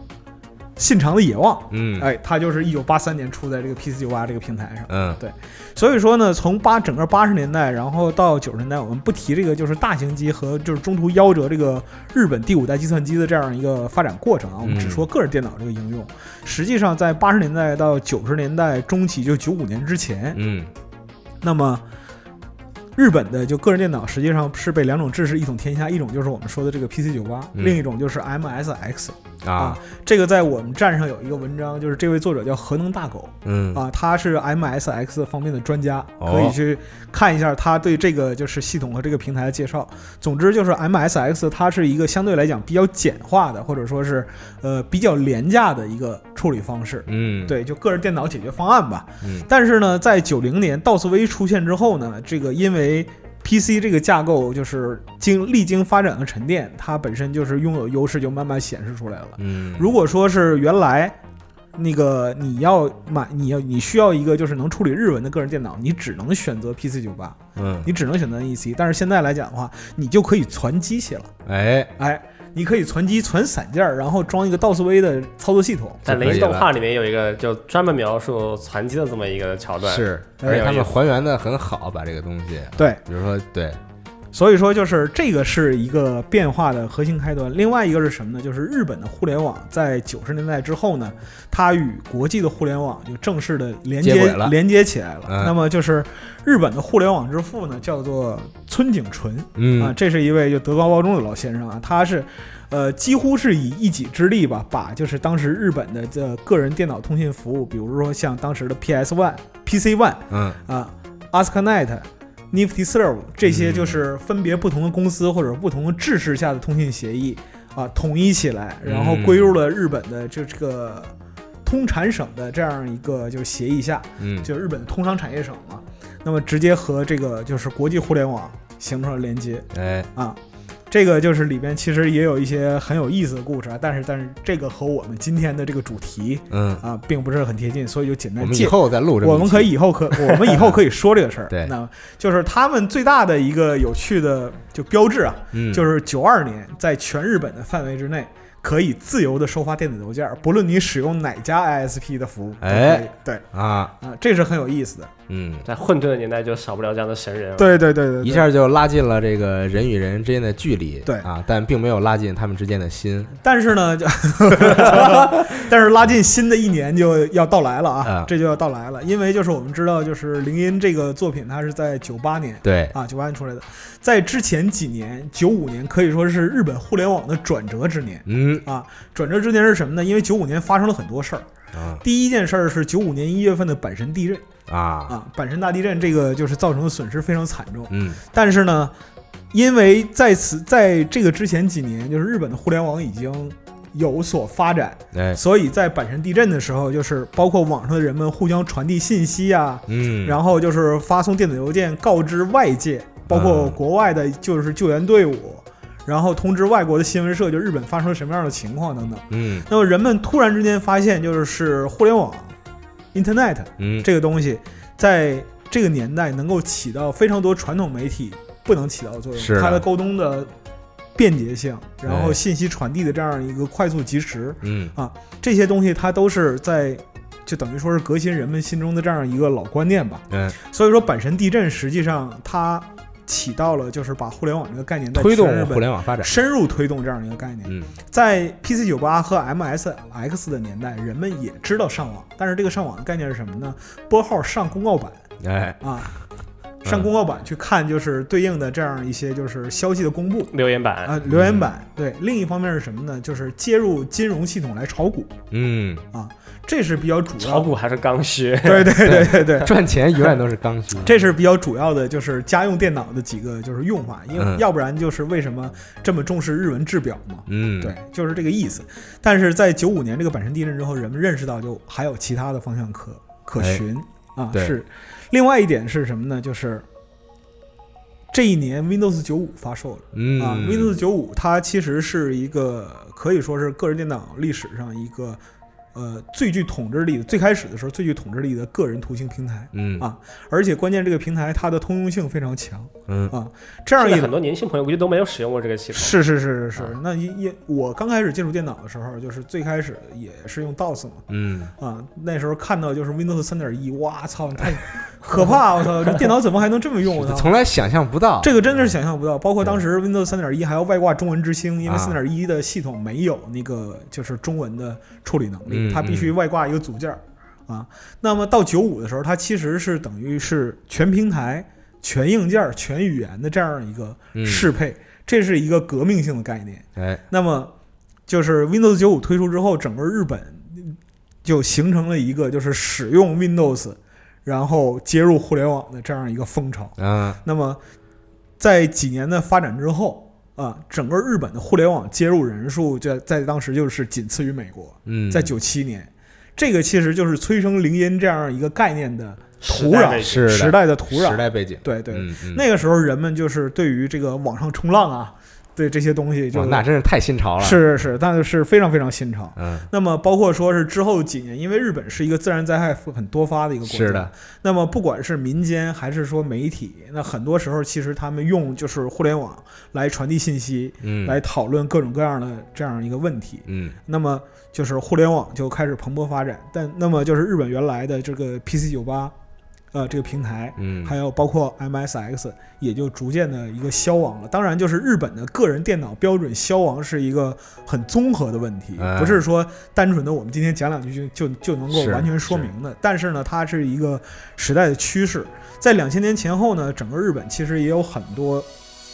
S3: 信长的野望，
S4: 嗯。
S3: 哎，它就是一九八三年出在这个 PC 九八这个平台上。
S4: 嗯。对。
S3: 所以说呢，从八整个八十年代，然后到九十年代，我们不提这个就是大型机和就是中途夭折这个日本第五代计算机的这样一个发展过程啊，我们只说个人电脑这个应用。实际上，在八十年代到九十年代中期，就九五年之前，
S4: 嗯。
S3: 那么日本的就个人电脑实际上是被两种制式一统天下，一种就是我们说的这个 PC 九八、
S4: 嗯。
S3: 另一种就是 MSX
S4: 啊，
S3: 这个在我们站上有一个文章，就是这位作者叫核能大狗。
S4: 嗯。
S3: 啊，他是 MSX 方面的专家，
S4: 哦。
S3: 可以去看一下他对这个就是系统和这个平台的介绍。总之就是 MSX 它是一个相对来讲比较简化的，或者说是呃比较廉价的一个处理方式。
S4: 嗯，
S3: 对，就个人电脑解决方案吧。
S4: 嗯。
S3: 但是呢，在九零年 DOS V 出现之后呢，这个因为 PC 这个架构就是经历经发展和沉淀，它本身就是拥有优势，就慢慢显示出来了。
S4: 嗯，
S3: 如果说是原来那个你要买，你要你需要一个就是能处理日文的个人电脑，你只能选择 PC 九八，
S4: 嗯，
S3: 你只能选择 NEC。但是现在来讲的话，你就可以攒机器了，
S4: 哎，
S3: 哎。你可以存机、存散件儿，然后装一个 DOS V 的操作系统。
S2: 在灵异
S4: 就可以了。
S2: 动画里面有一个就专门描述传机的这么一个桥段，
S4: 是，
S3: 哎
S4: 而且他们还原的很好，把这个东西，
S3: 对，
S4: 比如说对，
S3: 所以说，就是这个是一个变化的核心开端。另外一个是什么呢？就是日本的互联网在九十年代之后呢，它与国际的互联网就正式的连接连接起来了。
S4: 嗯
S3: 那么就是日本的互联网之父呢，叫做村井纯啊，
S4: 嗯
S3: 这是一位就德高望重的老先生啊，他是。呃，几乎是以一己之力吧，把就是当时日本的这个人电脑通信服务，比如说像当时的 PS One、PC One，
S4: 嗯
S3: 啊，ASCII-NET、Nifty Serve 这些
S4: 嗯。
S3: 就是分别不同的公司或者不同的制式下的通信协议啊，统一起来，然后归入了日本的这这个通产省的这样一个就是协议下，
S4: 嗯，
S3: 就日本的通商产业省嘛，那么直接和这个就是国际互联网形成了连接。
S4: 哎，
S3: 啊。这个就是里边其实也有一些很有意思的故事啊，但是但是这个和我们今天的这个主题
S4: 嗯，
S3: 啊并不是很贴近，所以就简
S4: 我们以后再录这
S3: 我们可以以后可 我们以后可以说这个事儿。
S4: 对。
S3: 那就是他们最大的一个有趣的就标志啊，
S4: 嗯，
S3: 就是九二年在全日本的范围之内。可以自由的收发电子邮件，不论你使用哪家 ISP 的服务，
S4: 哎，
S3: 对。
S4: 啊，
S3: 啊，这是很有意思的。
S4: 嗯，
S2: 在混沌的年代就少不了这样的神人了。
S3: 对对对对，对。
S4: 一下就拉近了这个人与人之间的距离，
S3: 对。
S4: 啊，但并没有拉近他们之间的心，
S3: 但是呢，就 但是拉近新的一年就要到来了啊
S4: 啊，
S3: 这就要到来了，因为就是我们知道，就是铃音这个作品，它是在九八年
S4: 对，
S3: 啊，九八年出来的，在之前几年，九五年可以说是日本互联网的转折之年
S4: 嗯。
S3: 啊。转折之年是什么呢？因为九五年发生了很多事儿。
S4: 啊。
S3: 第一件事儿是九五年一月份的阪神地震
S4: 啊，
S3: 啊，阪神大地震这个就是造成的损失非常惨重。
S4: 嗯。
S3: 但是呢，因为在此在这个之前几年，就是日本的互联网已经有所发展，
S4: 哎，
S3: 所以在阪神地震的时候，就是包括网上的人们互相传递信息啊，
S4: 嗯，
S3: 然后就是发送电子邮件告知外界，包括
S4: 嗯。
S3: 国外的就是救援队伍，然后通知外国的新闻社，就日本发生了什么样的情况等等。
S4: 嗯。
S3: 那么人们突然之间发现，就是互联网 （Internet）
S4: 嗯，
S3: 这个东西，在这个年代能够起到非常多传统媒体不能起到的作用。
S4: 是的
S3: 它的沟通的便捷性，然后
S4: 哎
S3: 信息传递的这样一个快速及时，
S4: 嗯啊
S3: 这些东西它都是在。就等于说是革新人们心中的这样一个老观念吧。
S4: 嗯，
S3: 所以说，阪神地震实际上它起到了就是把互联网这个概念
S4: 推动互联网发展，
S3: 深入推动这样一个概念。
S4: 嗯
S3: 在 PC 九八和 MSX 的年代，人们也知道上网，但是这个上网的概念是什么呢？拨号上公告板
S4: 哎，
S3: 啊，上公告板去看就是对应的这样一些就是消息的公布
S2: 留言板
S3: 啊，留言板。对，另一方面是什么呢？就是接入金融系统来炒股
S4: 嗯，
S3: 啊，这是比较主要
S2: 炒股还是刚需。
S3: 对对对对对。
S4: 赚钱永远都是刚需，
S3: 这是比较主要的，就是家用电脑的几个就是用法，因为
S4: 嗯
S3: 要不然就是为什么这么重视日文制表嘛？
S4: 嗯，
S3: 对，就是这个意思。但是在九五年这个阪神地震之后，人们认识到就还有其他的方向可可
S4: 哎
S3: 循、啊。是，另外一点是什么呢？就是这一年 Windows 九五发售了。
S4: 嗯
S3: 啊，Windows 九五它其实是一个可以说是个人电脑历史上一个呃最具统治力的，最开始的时候最具统治力的个人图形平台，
S4: 嗯。
S3: 啊。而且关键这个平台它的通用性非常强，
S4: 嗯。
S3: 啊，这样一来
S2: 很多年轻朋友估计都没有使用过这个系统。
S3: 是是是是是。
S2: 啊，
S3: 那因因我刚开始接触电脑的时候，就是最开始也是用 DOS 嘛，
S4: 嗯。
S3: 啊，那时候看到就是 Windows 三点一，哇操，太可怕！我操，这电脑怎么还能这么用？我操，
S4: 从来想象不到。
S3: 这个真的是想象不到。包括当时 Windows 三点一还要外挂中文之星，因为
S4: 啊。
S3: 三点一的系统没有那个就是中文的处理能力，
S4: 嗯
S3: 它必须外挂一个组件儿啊。那么到九五的时候，它其实是等于是全平台全硬件、全语言的这样一个
S4: 嗯
S3: 适配，这是一个革命性的概念。
S4: 哎，
S3: 那么就是 Windows 九五推出之后，整个日本就形成了一个就是使用 Windows，然后接入互联网的这样一个风潮。
S4: 啊
S3: 那么在几年的发展之后啊，整个日本的互联网接入人数在在当时就是仅次于美国，
S4: 嗯，
S3: 在九七年，这个其实就是催生铃音这样一个概念的土壤
S2: 时代
S4: 的
S3: 时代的土壤。
S4: 时代背景，
S3: 对对，
S4: 嗯嗯，
S3: 那个时候人们就是对于这个网上冲浪啊，对这些东西就
S4: 哇那真是太新潮了，，
S3: 是是是，但是非常非常新潮。
S4: 嗯，
S3: 那么包括说是之后几年，因为日本是一个自然灾害很多发的一个国家，
S4: 是的，
S3: 那么不管是民间还是说媒体，那很多时候其实他们用就是互联网来传递信息，
S4: 嗯，
S3: 来讨论各种各样的这样一个问题。
S4: 嗯。
S3: 那么就是互联网就开始蓬勃发展，但那么就是日本原来的这个 PC 九八，呃，这个平台。
S4: 嗯，
S3: 还有包括 MSX 也就逐渐的一个消亡了。当然，就是日本的个人电脑标准消亡是一个很综合的问题，
S4: 哎
S3: 不是说单纯的我们今天讲两句就就就能够完全说明的。但是呢，它是一个时代的趋势。在两千年前后呢，整个日本其实也有很多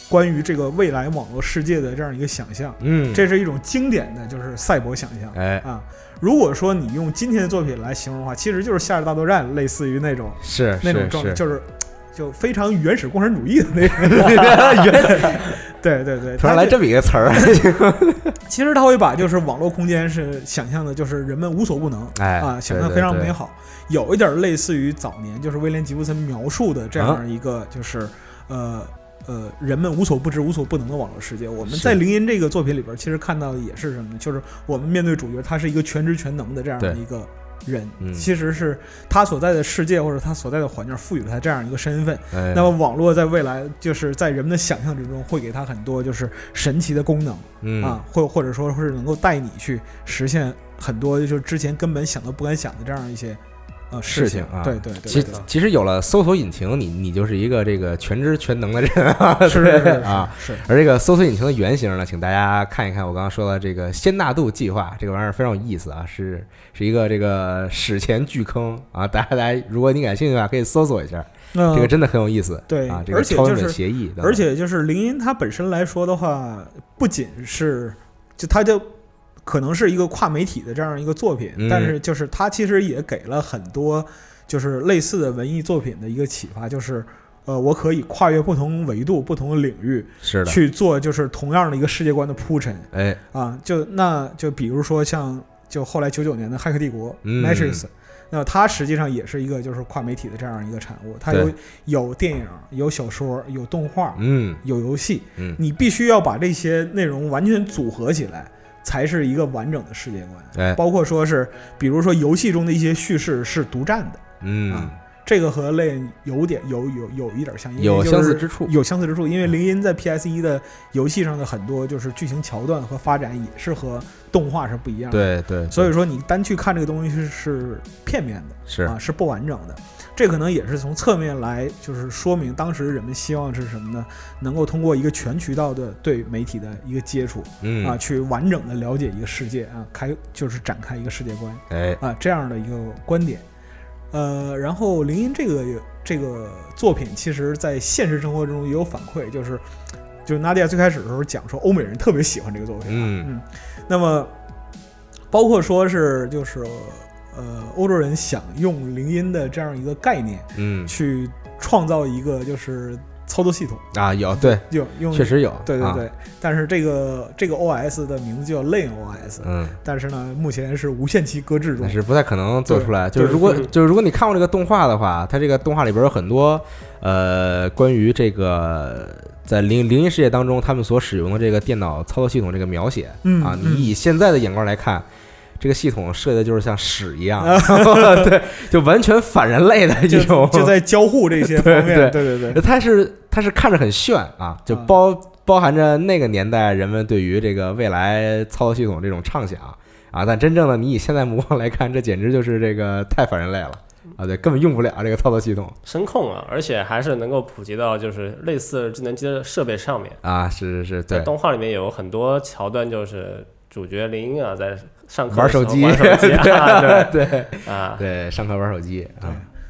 S3: 关于这个未来网络世界的这样一个想象。
S4: 嗯，
S3: 这是一种经典的就是赛博想象
S4: 哎
S3: 啊。如果说你用今天的作品来形容的话，其实就是《夏日大作战》，类似于那种
S4: 是
S3: 那种状态，就是就非常原始共产主义的那种。对对对，
S4: 突然来这么一个词儿，
S3: 其实他会把就是网络空间是想象的，就是人们无所不能
S4: 哎
S3: 啊，想象非常美好，有一点类似于早年就是威廉吉布森描述的这样一个就是呃。呃，人们无所不知、无所不能的网络世界。我们在《灵音》这个作品里边，其实看到的也是什么呢？就是我们面对主角，他是一个全知全能的这样的一个人，
S4: 嗯
S3: 其实是他所在的世界或者他所在的环境赋予了他这样一个身份。
S4: 哎
S3: 那么网络在未来就是在人们的想象之中，会给他很多就是神奇的功能、
S4: 嗯
S3: 啊，或或者说是能够带你去实现很多就是之前根本想都不敢想的这样一些呃事
S4: 事情啊
S3: 对对对
S4: 其其实有了搜索引擎，你你就是一个这个全知全能的人啊，
S3: 是是是
S4: 啊。
S3: 是
S4: 而这个搜索引擎的原型呢，请大家看一看我刚刚说的这个仙纳度计划，这个玩意儿非常有意思啊，是是一个这个史前巨坑啊，大家大家如果你感兴趣的话，可以搜索一下，
S3: 那
S4: 这个真的很有意思。
S3: 对
S4: 啊，这个
S3: 而且
S4: 超文本
S3: 就是
S4: 协议
S3: 而且就是灵音它本身来说的话，不仅是就它就可能是一个跨媒体的这样一个作品，
S4: 嗯。
S3: 但是就是它其实也给了很多就是类似的文艺作品的一个启发，就是呃，我可以跨越不同维度、不同的领域
S4: 是的，
S3: 去做就是同样的一个世界观的铺陈。
S4: 哎，
S3: 啊，就那就比如说像就后来九九年的《骇客帝国》
S4: 嗯。
S3: Matrix。那它实际上也是一个就是跨媒体的这样一个产物，它有有电影、有小说、有动画、
S4: 嗯。
S3: 有游戏，
S4: 嗯，
S3: 你必须要把这些内容完全组合起来，才是一个完整的世界观。
S4: 哎，
S3: 包括说是，比如说游戏中的一些叙事是独占的，
S4: 嗯
S3: 啊，这个和类有点有有有一点像，因为
S4: 有相似之处，
S3: 有相似之处，因为铃音在 PS 一的游戏上的很多就是剧情桥段和发展也是和动画是不一样的。
S4: 对对，
S3: 所以说你单去看这个东西是是片面的。
S4: 是
S3: 啊，是不完整的。这可能也是从侧面来，就是说明当时人们希望是什么呢？能够通过一个全渠道的对媒体的一个接触
S4: 嗯
S3: 啊，去完整的了解一个世界啊，开就是展开一个世界观
S4: 哎，
S3: 啊，这样的一个观点。呃，然后林音这个这个作品，其实在现实生活中也有反馈，就是就是娜迪亚最开始的时候讲说，欧美人特别喜欢这个作品啊，
S4: 嗯
S3: 嗯，那么包括说是就是呃，欧洲人想用铃音的这样一个概念
S4: 嗯
S3: 去创造一个就是操作系统，
S4: 啊，有对，
S3: 有用
S4: 确实有，啊
S3: 对对对，但是这个这个 OS 的名字叫 Lane OS，、
S4: 嗯，
S3: 但是呢，目前是无限期搁置中
S4: 但。是不太可能做出来。就是如果 就是如果你看过这个动画的话，它这个动画里边有很多呃关于这个在灵灵异世界当中他们所使用的这个电脑操作系统这个描写啊，
S3: 嗯啊
S4: 你以现在的眼光来看。这个系统设计的就是像屎一样，对，就完全反人类的一种，
S3: 就在交互这些 方面，
S4: 对
S3: 对对对，
S4: 它是它是看着很炫啊，就
S3: 啊。
S4: 包包含着那个年代人们对于这个未来操作系统这种畅想啊，但真正的你以现在目光来看，这简直就是这个太反人类了啊，对，根本用不了这个操作系统。
S2: 声控啊，而且还是能够普及到就是类似智能机的设备上面。
S4: 啊，是是是，对，
S2: 在动画里面有很多桥段，就是主角林英啊在上课
S4: 玩手机，
S2: 对
S4: 对
S2: 啊，
S4: 对，上课玩手机啊，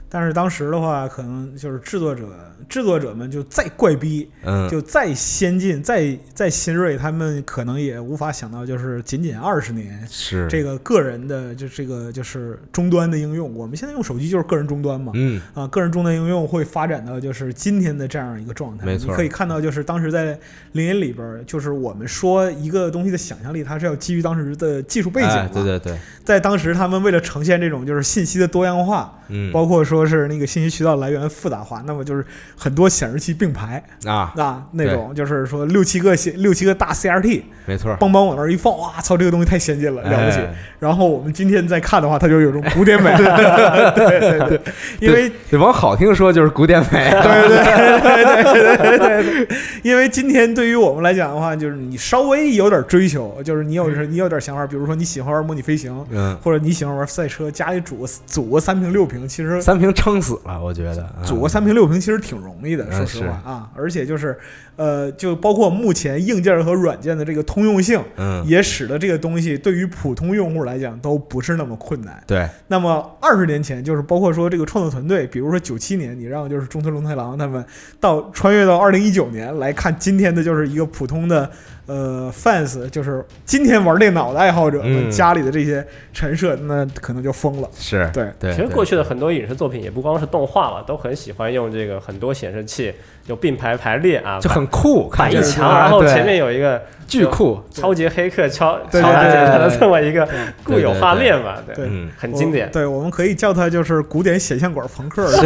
S3: 但是当时的话，可能就是制作者制作者们就再怪逼，
S4: 嗯，
S3: 就再先进、再再新锐，他们可能也无法想到，就是仅仅二十年，
S4: 是
S3: 这个个人的就这个就是终端的应用，我们现在用手机就是个人终端嘛。
S4: 嗯
S3: 啊，个人终端应用会发展到就是今天的这样一个状态。
S4: 没错
S3: 你可以看到，就是当时在林荫里边儿，就是我们说一个东西的想象力，它是要基于当时的技术背景的。
S4: 哎对对对，
S3: 在当时，他们为了呈现这种就是信息的多样化，
S4: 嗯，
S3: 包括说说是那个信息渠道来源复杂化，那么就是很多显示器并排
S4: 啊
S3: 啊，那种就是说六七个显六七个大 CRT，
S4: 没错，
S3: 邦邦往那儿一放，哇操，这个东西太先进了，了不起。然后我们今天再看的话，它就有种古典美，对对对，因为
S4: 往好听说就是古典美，
S3: 对对对对对对，因为今天对于我们来讲的话，就是你稍微有点追求，就是你有你有点想法，比如说你喜欢玩模拟飞行，
S4: 嗯，
S3: 或者你喜欢玩赛车，家里组个组个三屏六屏，其实
S4: 三屏。撑死了，我觉得啊
S3: 组个三屏六屏其实挺容易的，
S4: 嗯
S3: 说实话啊，而且就是呃，就包括目前硬件和软件的这个通用性，
S4: 嗯，
S3: 也使得这个东西对于普通用户来讲都不是那么困难。
S4: 对，
S3: 那么二十年前，就是包括说这个创作团队，比如说九七年，你让就是中村龙太郎他们到穿越到二零一九年来看今天的就是一个普通的呃 fans，就是今天玩电脑的爱好者们
S4: 嗯。
S3: 家里的这些陈设，那可能就疯了。
S4: 是，
S3: 对。
S4: 对，
S2: 其实过去的很多影视作品也不光是动画了，都很喜欢用这个很多显示器就并排排列啊，
S4: 就很酷，看着
S2: 摆一墙，然后前面有一个
S4: 巨酷，
S2: 超级黑客敲
S3: 对
S2: 敲打键盘的这么一个固有画面吧，
S3: 对
S4: 嗯，
S2: 很经典。
S3: 对，我们可以叫它就是古典显像管朋克。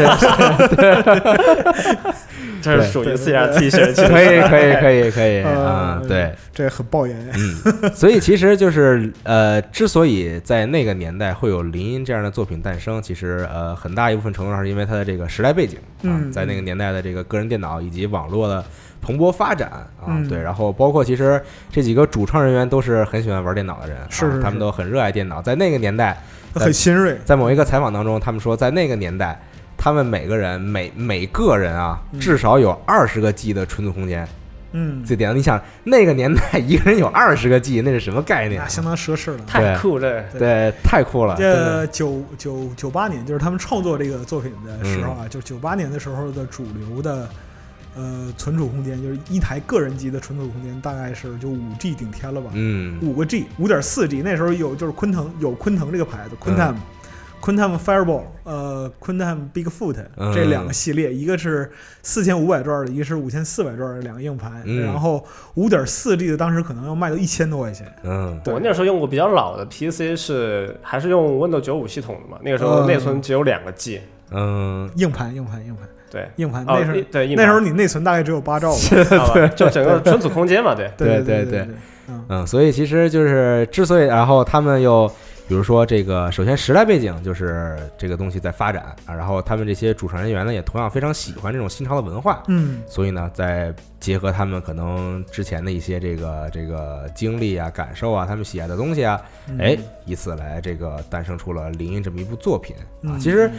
S2: 这是属于
S3: 对
S2: CRT 显示器，
S4: 可以，可以，可以，可以，
S3: 呃
S4: 嗯，对，
S3: 这很爆眼。
S4: 嗯，所以其实就是呃，之所以在那个年代会有林音这样的作品诞生，其实呃很大一部分程度上是因为它的这个时代背景啊
S3: 嗯，
S4: 在那个年代的这个个人电脑以及网络的蓬勃发展啊
S3: 嗯，
S4: 对，然后包括其实这几个主创人员都是很喜欢玩电脑的人，啊
S3: 是
S4: 他们都很热爱电脑，在那个年代，
S3: 很新锐，
S4: 在某一个采访当中，他们说在那个年代。他们每个人每每个人啊，
S3: 嗯
S4: 至少有二十个 G 的存储空间。
S3: 嗯，
S4: 这点，你想那个年代一个人有二十个 G，那是什么概念啊？
S3: 那相当奢侈了。
S2: 太酷了。
S4: 对，太酷了，
S3: 这九九九八年，就是他们创作这个作品的时候啊，就是九八年的时候的主流的呃存储空间，就是一台个人机的存储空间大概是就五 G 顶天了吧，
S4: 嗯，
S3: 五个 G，五点四 G。那时候有就是昆腾有昆腾这个牌子，昆腾。昆腾 Fireball，呃，昆腾 Bigfoot
S4: 嗯。
S3: 这两个系列，一个是四千五百转的，一个是五千四百转的两个硬盘，
S4: 嗯。
S3: 然后五点四 G 的当时可能要卖到一千多块钱，
S4: 嗯，
S3: 对
S2: 我那时候用过比较老的 PC，是还是用 Windows 九五系统的嘛？那个时候
S3: 嗯
S2: 内存只有两个 G，
S4: 嗯，
S3: 硬盘，硬盘，硬盘，
S2: 对，
S3: 硬盘。
S2: 哦
S3: 那时候、
S2: 对，硬
S3: 那时候你内存大概只有八兆吧？
S2: 对 就整个存储空间嘛，对。
S3: 对
S4: 对对
S3: 嗯
S4: 嗯，所以其实就是之所以，然后他们又比如说这个，首先时代背景就是这个东西在发展啊，然后他们这些主创人员呢也同样非常喜欢这种新潮的文化，
S3: 嗯
S4: 所以呢，再结合他们可能之前的一些这个这个经历啊、感受啊，他们喜爱的东西啊，
S3: 嗯
S4: 哎，以此来这个诞生出了《灵音》这么一部作品啊。
S3: 嗯
S4: 其实，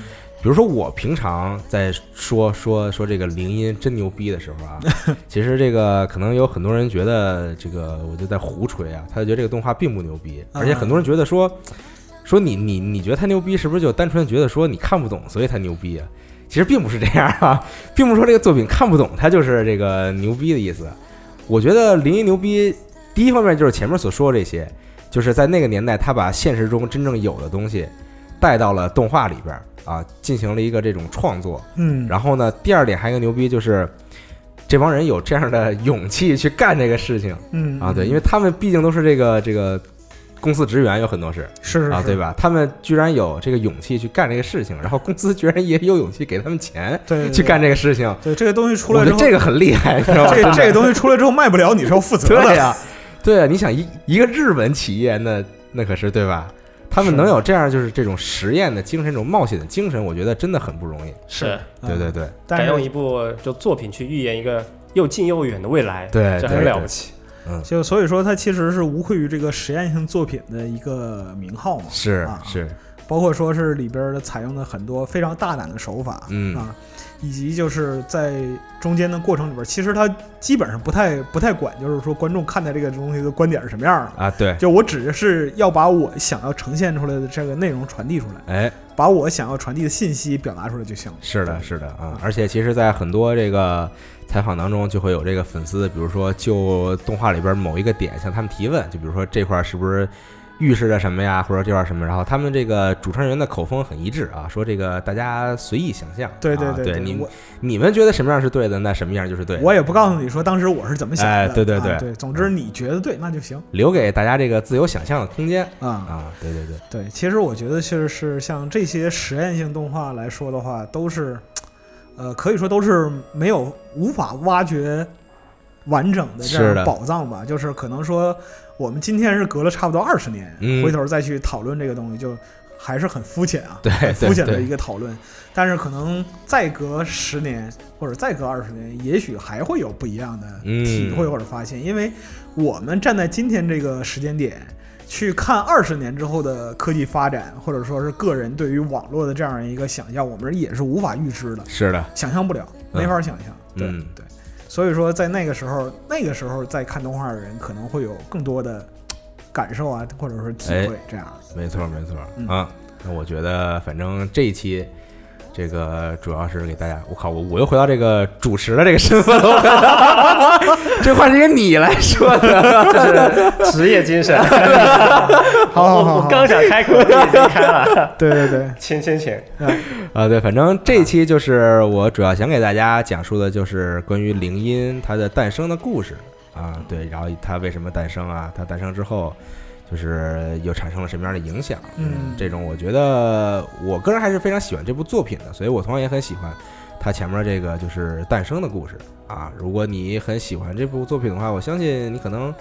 S4: 比如说我平常在说说说这个灵音真牛逼的时候啊，其实这个可能有很多人觉得这个我就在胡吹啊，他就觉得这个动画并不牛逼，而且很多人觉得说说你你你觉得他牛逼，是不是就单纯地觉得说你看不懂，所以他牛逼啊？其实并不是这样啊，并不是说这个作品看不懂，它就是这个牛逼的意思。我觉得灵音牛逼，第一方面就是前面所说的这些，就是在那个年代，他把现实中真正有的东西带到了动画里边儿啊，进行了一个这种创作。
S3: 嗯，
S4: 然后呢，第二点还有一个牛逼就是，这帮人有这样的勇气去干这个事情
S3: 嗯
S4: 啊，对，因为他们毕竟都是这个这个公司职员，有很多是啊，
S3: 是是是
S4: 对？吧？他们居然有这个勇气去干这个事情，然后公司居然也有勇气给他们钱
S3: 对，对
S4: 去干这个事情，
S3: 对这个东西出来之后，
S4: 这个很厉害，你知道吧？
S3: 这这个东西出来之后卖不了，你是要负责的。
S4: 对呀、对啊、你想一一个日本企业，那那可是对吧？他们能有这样就是这种实验的精神，这种冒险的精神，我觉得真的很不容易。
S2: 是，
S4: 对对对，
S3: 但是
S2: 敢用一部就作品去预言一个又近又远的未来，
S4: 对对对
S2: 很了不起。嗯。
S3: 就所以说，它其实是无愧于这个实验性作品的一个名号嘛。
S4: 是
S3: 啊。
S4: 是，
S3: 包括说是里边的采用的很多非常大胆的手法，
S4: 嗯。
S3: 啊，以及就是在中间的过程里边，其实他基本上不太不太管，就是说观众看待这个东西的观点是什么样的。
S4: 啊，对，
S3: 就我只是要把我想要呈现出来的这个内容传递出来，
S4: 哎，
S3: 把我想要传递的信息表达出来就行了。
S4: 是的，是的啊，而且其实，在很多这个采访当中，就会有这个粉丝，比如说就动画里边某一个点向他们提问，就比如说这块儿是不是预示着什么呀，或者这块什么，然后他们这个主持人员的口风很一致啊，说这个大家随意想象，
S3: 对对
S4: 啊对，你
S3: 我
S4: 你们觉得什么样是对的，那什么样就是对，
S3: 我也不告诉你说当时我是怎么想的。
S4: 哎对对对
S3: 啊对，总之你觉得对那就行
S4: 留给大家这个自由想象的空间
S3: 啊。
S4: 啊，对对对，
S3: 对，其实我觉得就是像这些实验性动画来说的话，都是，呃，可以说都是没有无法挖掘完整的这样宝藏吧。就是可能说我们今天是隔了差不多二十年，
S4: 嗯
S3: 回头再去讨论这个东西，就还是很肤浅啊，
S4: 对
S3: 很肤浅的一个讨论。但是可能再隔十年或者再隔二十年，也许还会有不一样的体会
S4: 嗯
S3: 或者发现，因为我们站在今天这个时间点。去看二十年之后的科技发展，或者说是个人对于网络的这样一个想象，我们也是无法预知的，
S4: 是的，
S3: 想象不了，
S4: 嗯
S3: 没法想象。对、
S4: 嗯
S3: 对，所以说在那个时候，那个时候在看动画的人可能会有更多的感受啊，或者说体会这样。
S4: 没错没错
S3: 嗯
S4: 啊。那我觉得，反正这一期，这个主要是给大家，我靠，我我又回到这个主持的这个身份了，这话是给你来说的，
S2: 这 是职业精神。
S3: 好好好好
S2: 我我刚想开口，你已经开了，
S3: 对对对，
S2: 请请请。
S4: 啊，对，反正这一期就是我主要想给大家讲述的就是关于铃音它的诞生的故事啊，对，然后它为什么诞生啊？它诞生之后，就是又产生了什么样的影响？
S3: 嗯
S4: 这种我觉得我个人还是非常喜欢这部作品的，所以我同样也很喜欢它前面这个就是诞生的故事啊。如果你很喜欢这部作品的话，我相信你可能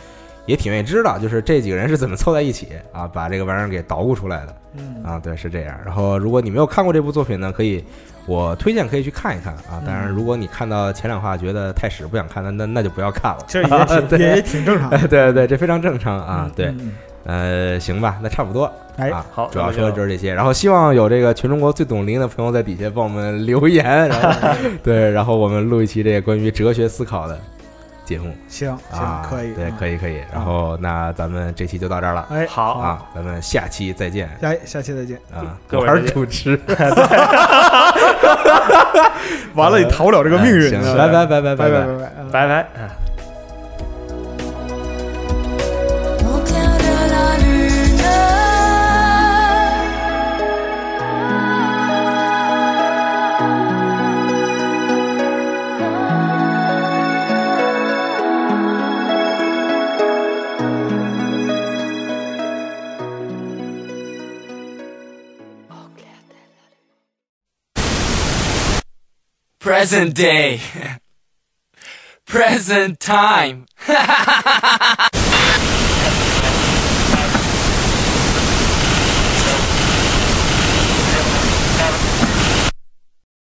S4: 也挺愿意知道，就是这几个人是怎么凑在一起啊，把这个玩意儿给捣鼓出来的。
S3: 嗯
S4: 啊，对，是这样。然后，如果你没有看过这部作品呢，可以，我推荐可以去看一看啊。当然，
S3: 嗯
S4: 如果你看到前两话觉得太屎不想看，那那那就不要看了。
S3: 其实也挺 也挺正常的
S4: 对对 对，这非常正常啊
S3: 嗯。
S4: 对，
S3: 嗯嗯
S4: 呃，行吧，那差不多
S3: 哎，
S4: 啊。
S2: 好
S4: 主要说的就是这些。然后，希望有这个全中国最懂林的朋友在底下帮我们留言，然后 对，然后我们录一期这个关于哲学思考的节目
S3: 行行
S4: 啊。
S3: 可以，
S4: 对，
S3: 嗯
S4: 可以可以。然后，那咱们这期就到这儿了
S3: 哎，
S2: 好
S4: 啊，咱们下期再见
S3: 下下期再见。
S4: 啊。我是
S2: 各位
S4: 主持。
S3: 完了，你逃不了这个命运。
S4: 行
S3: 啊
S4: 拜拜拜拜
S3: 拜
S4: 拜
S3: 拜拜。嗯
S2: 拜拜。
S5: Present day. Present time.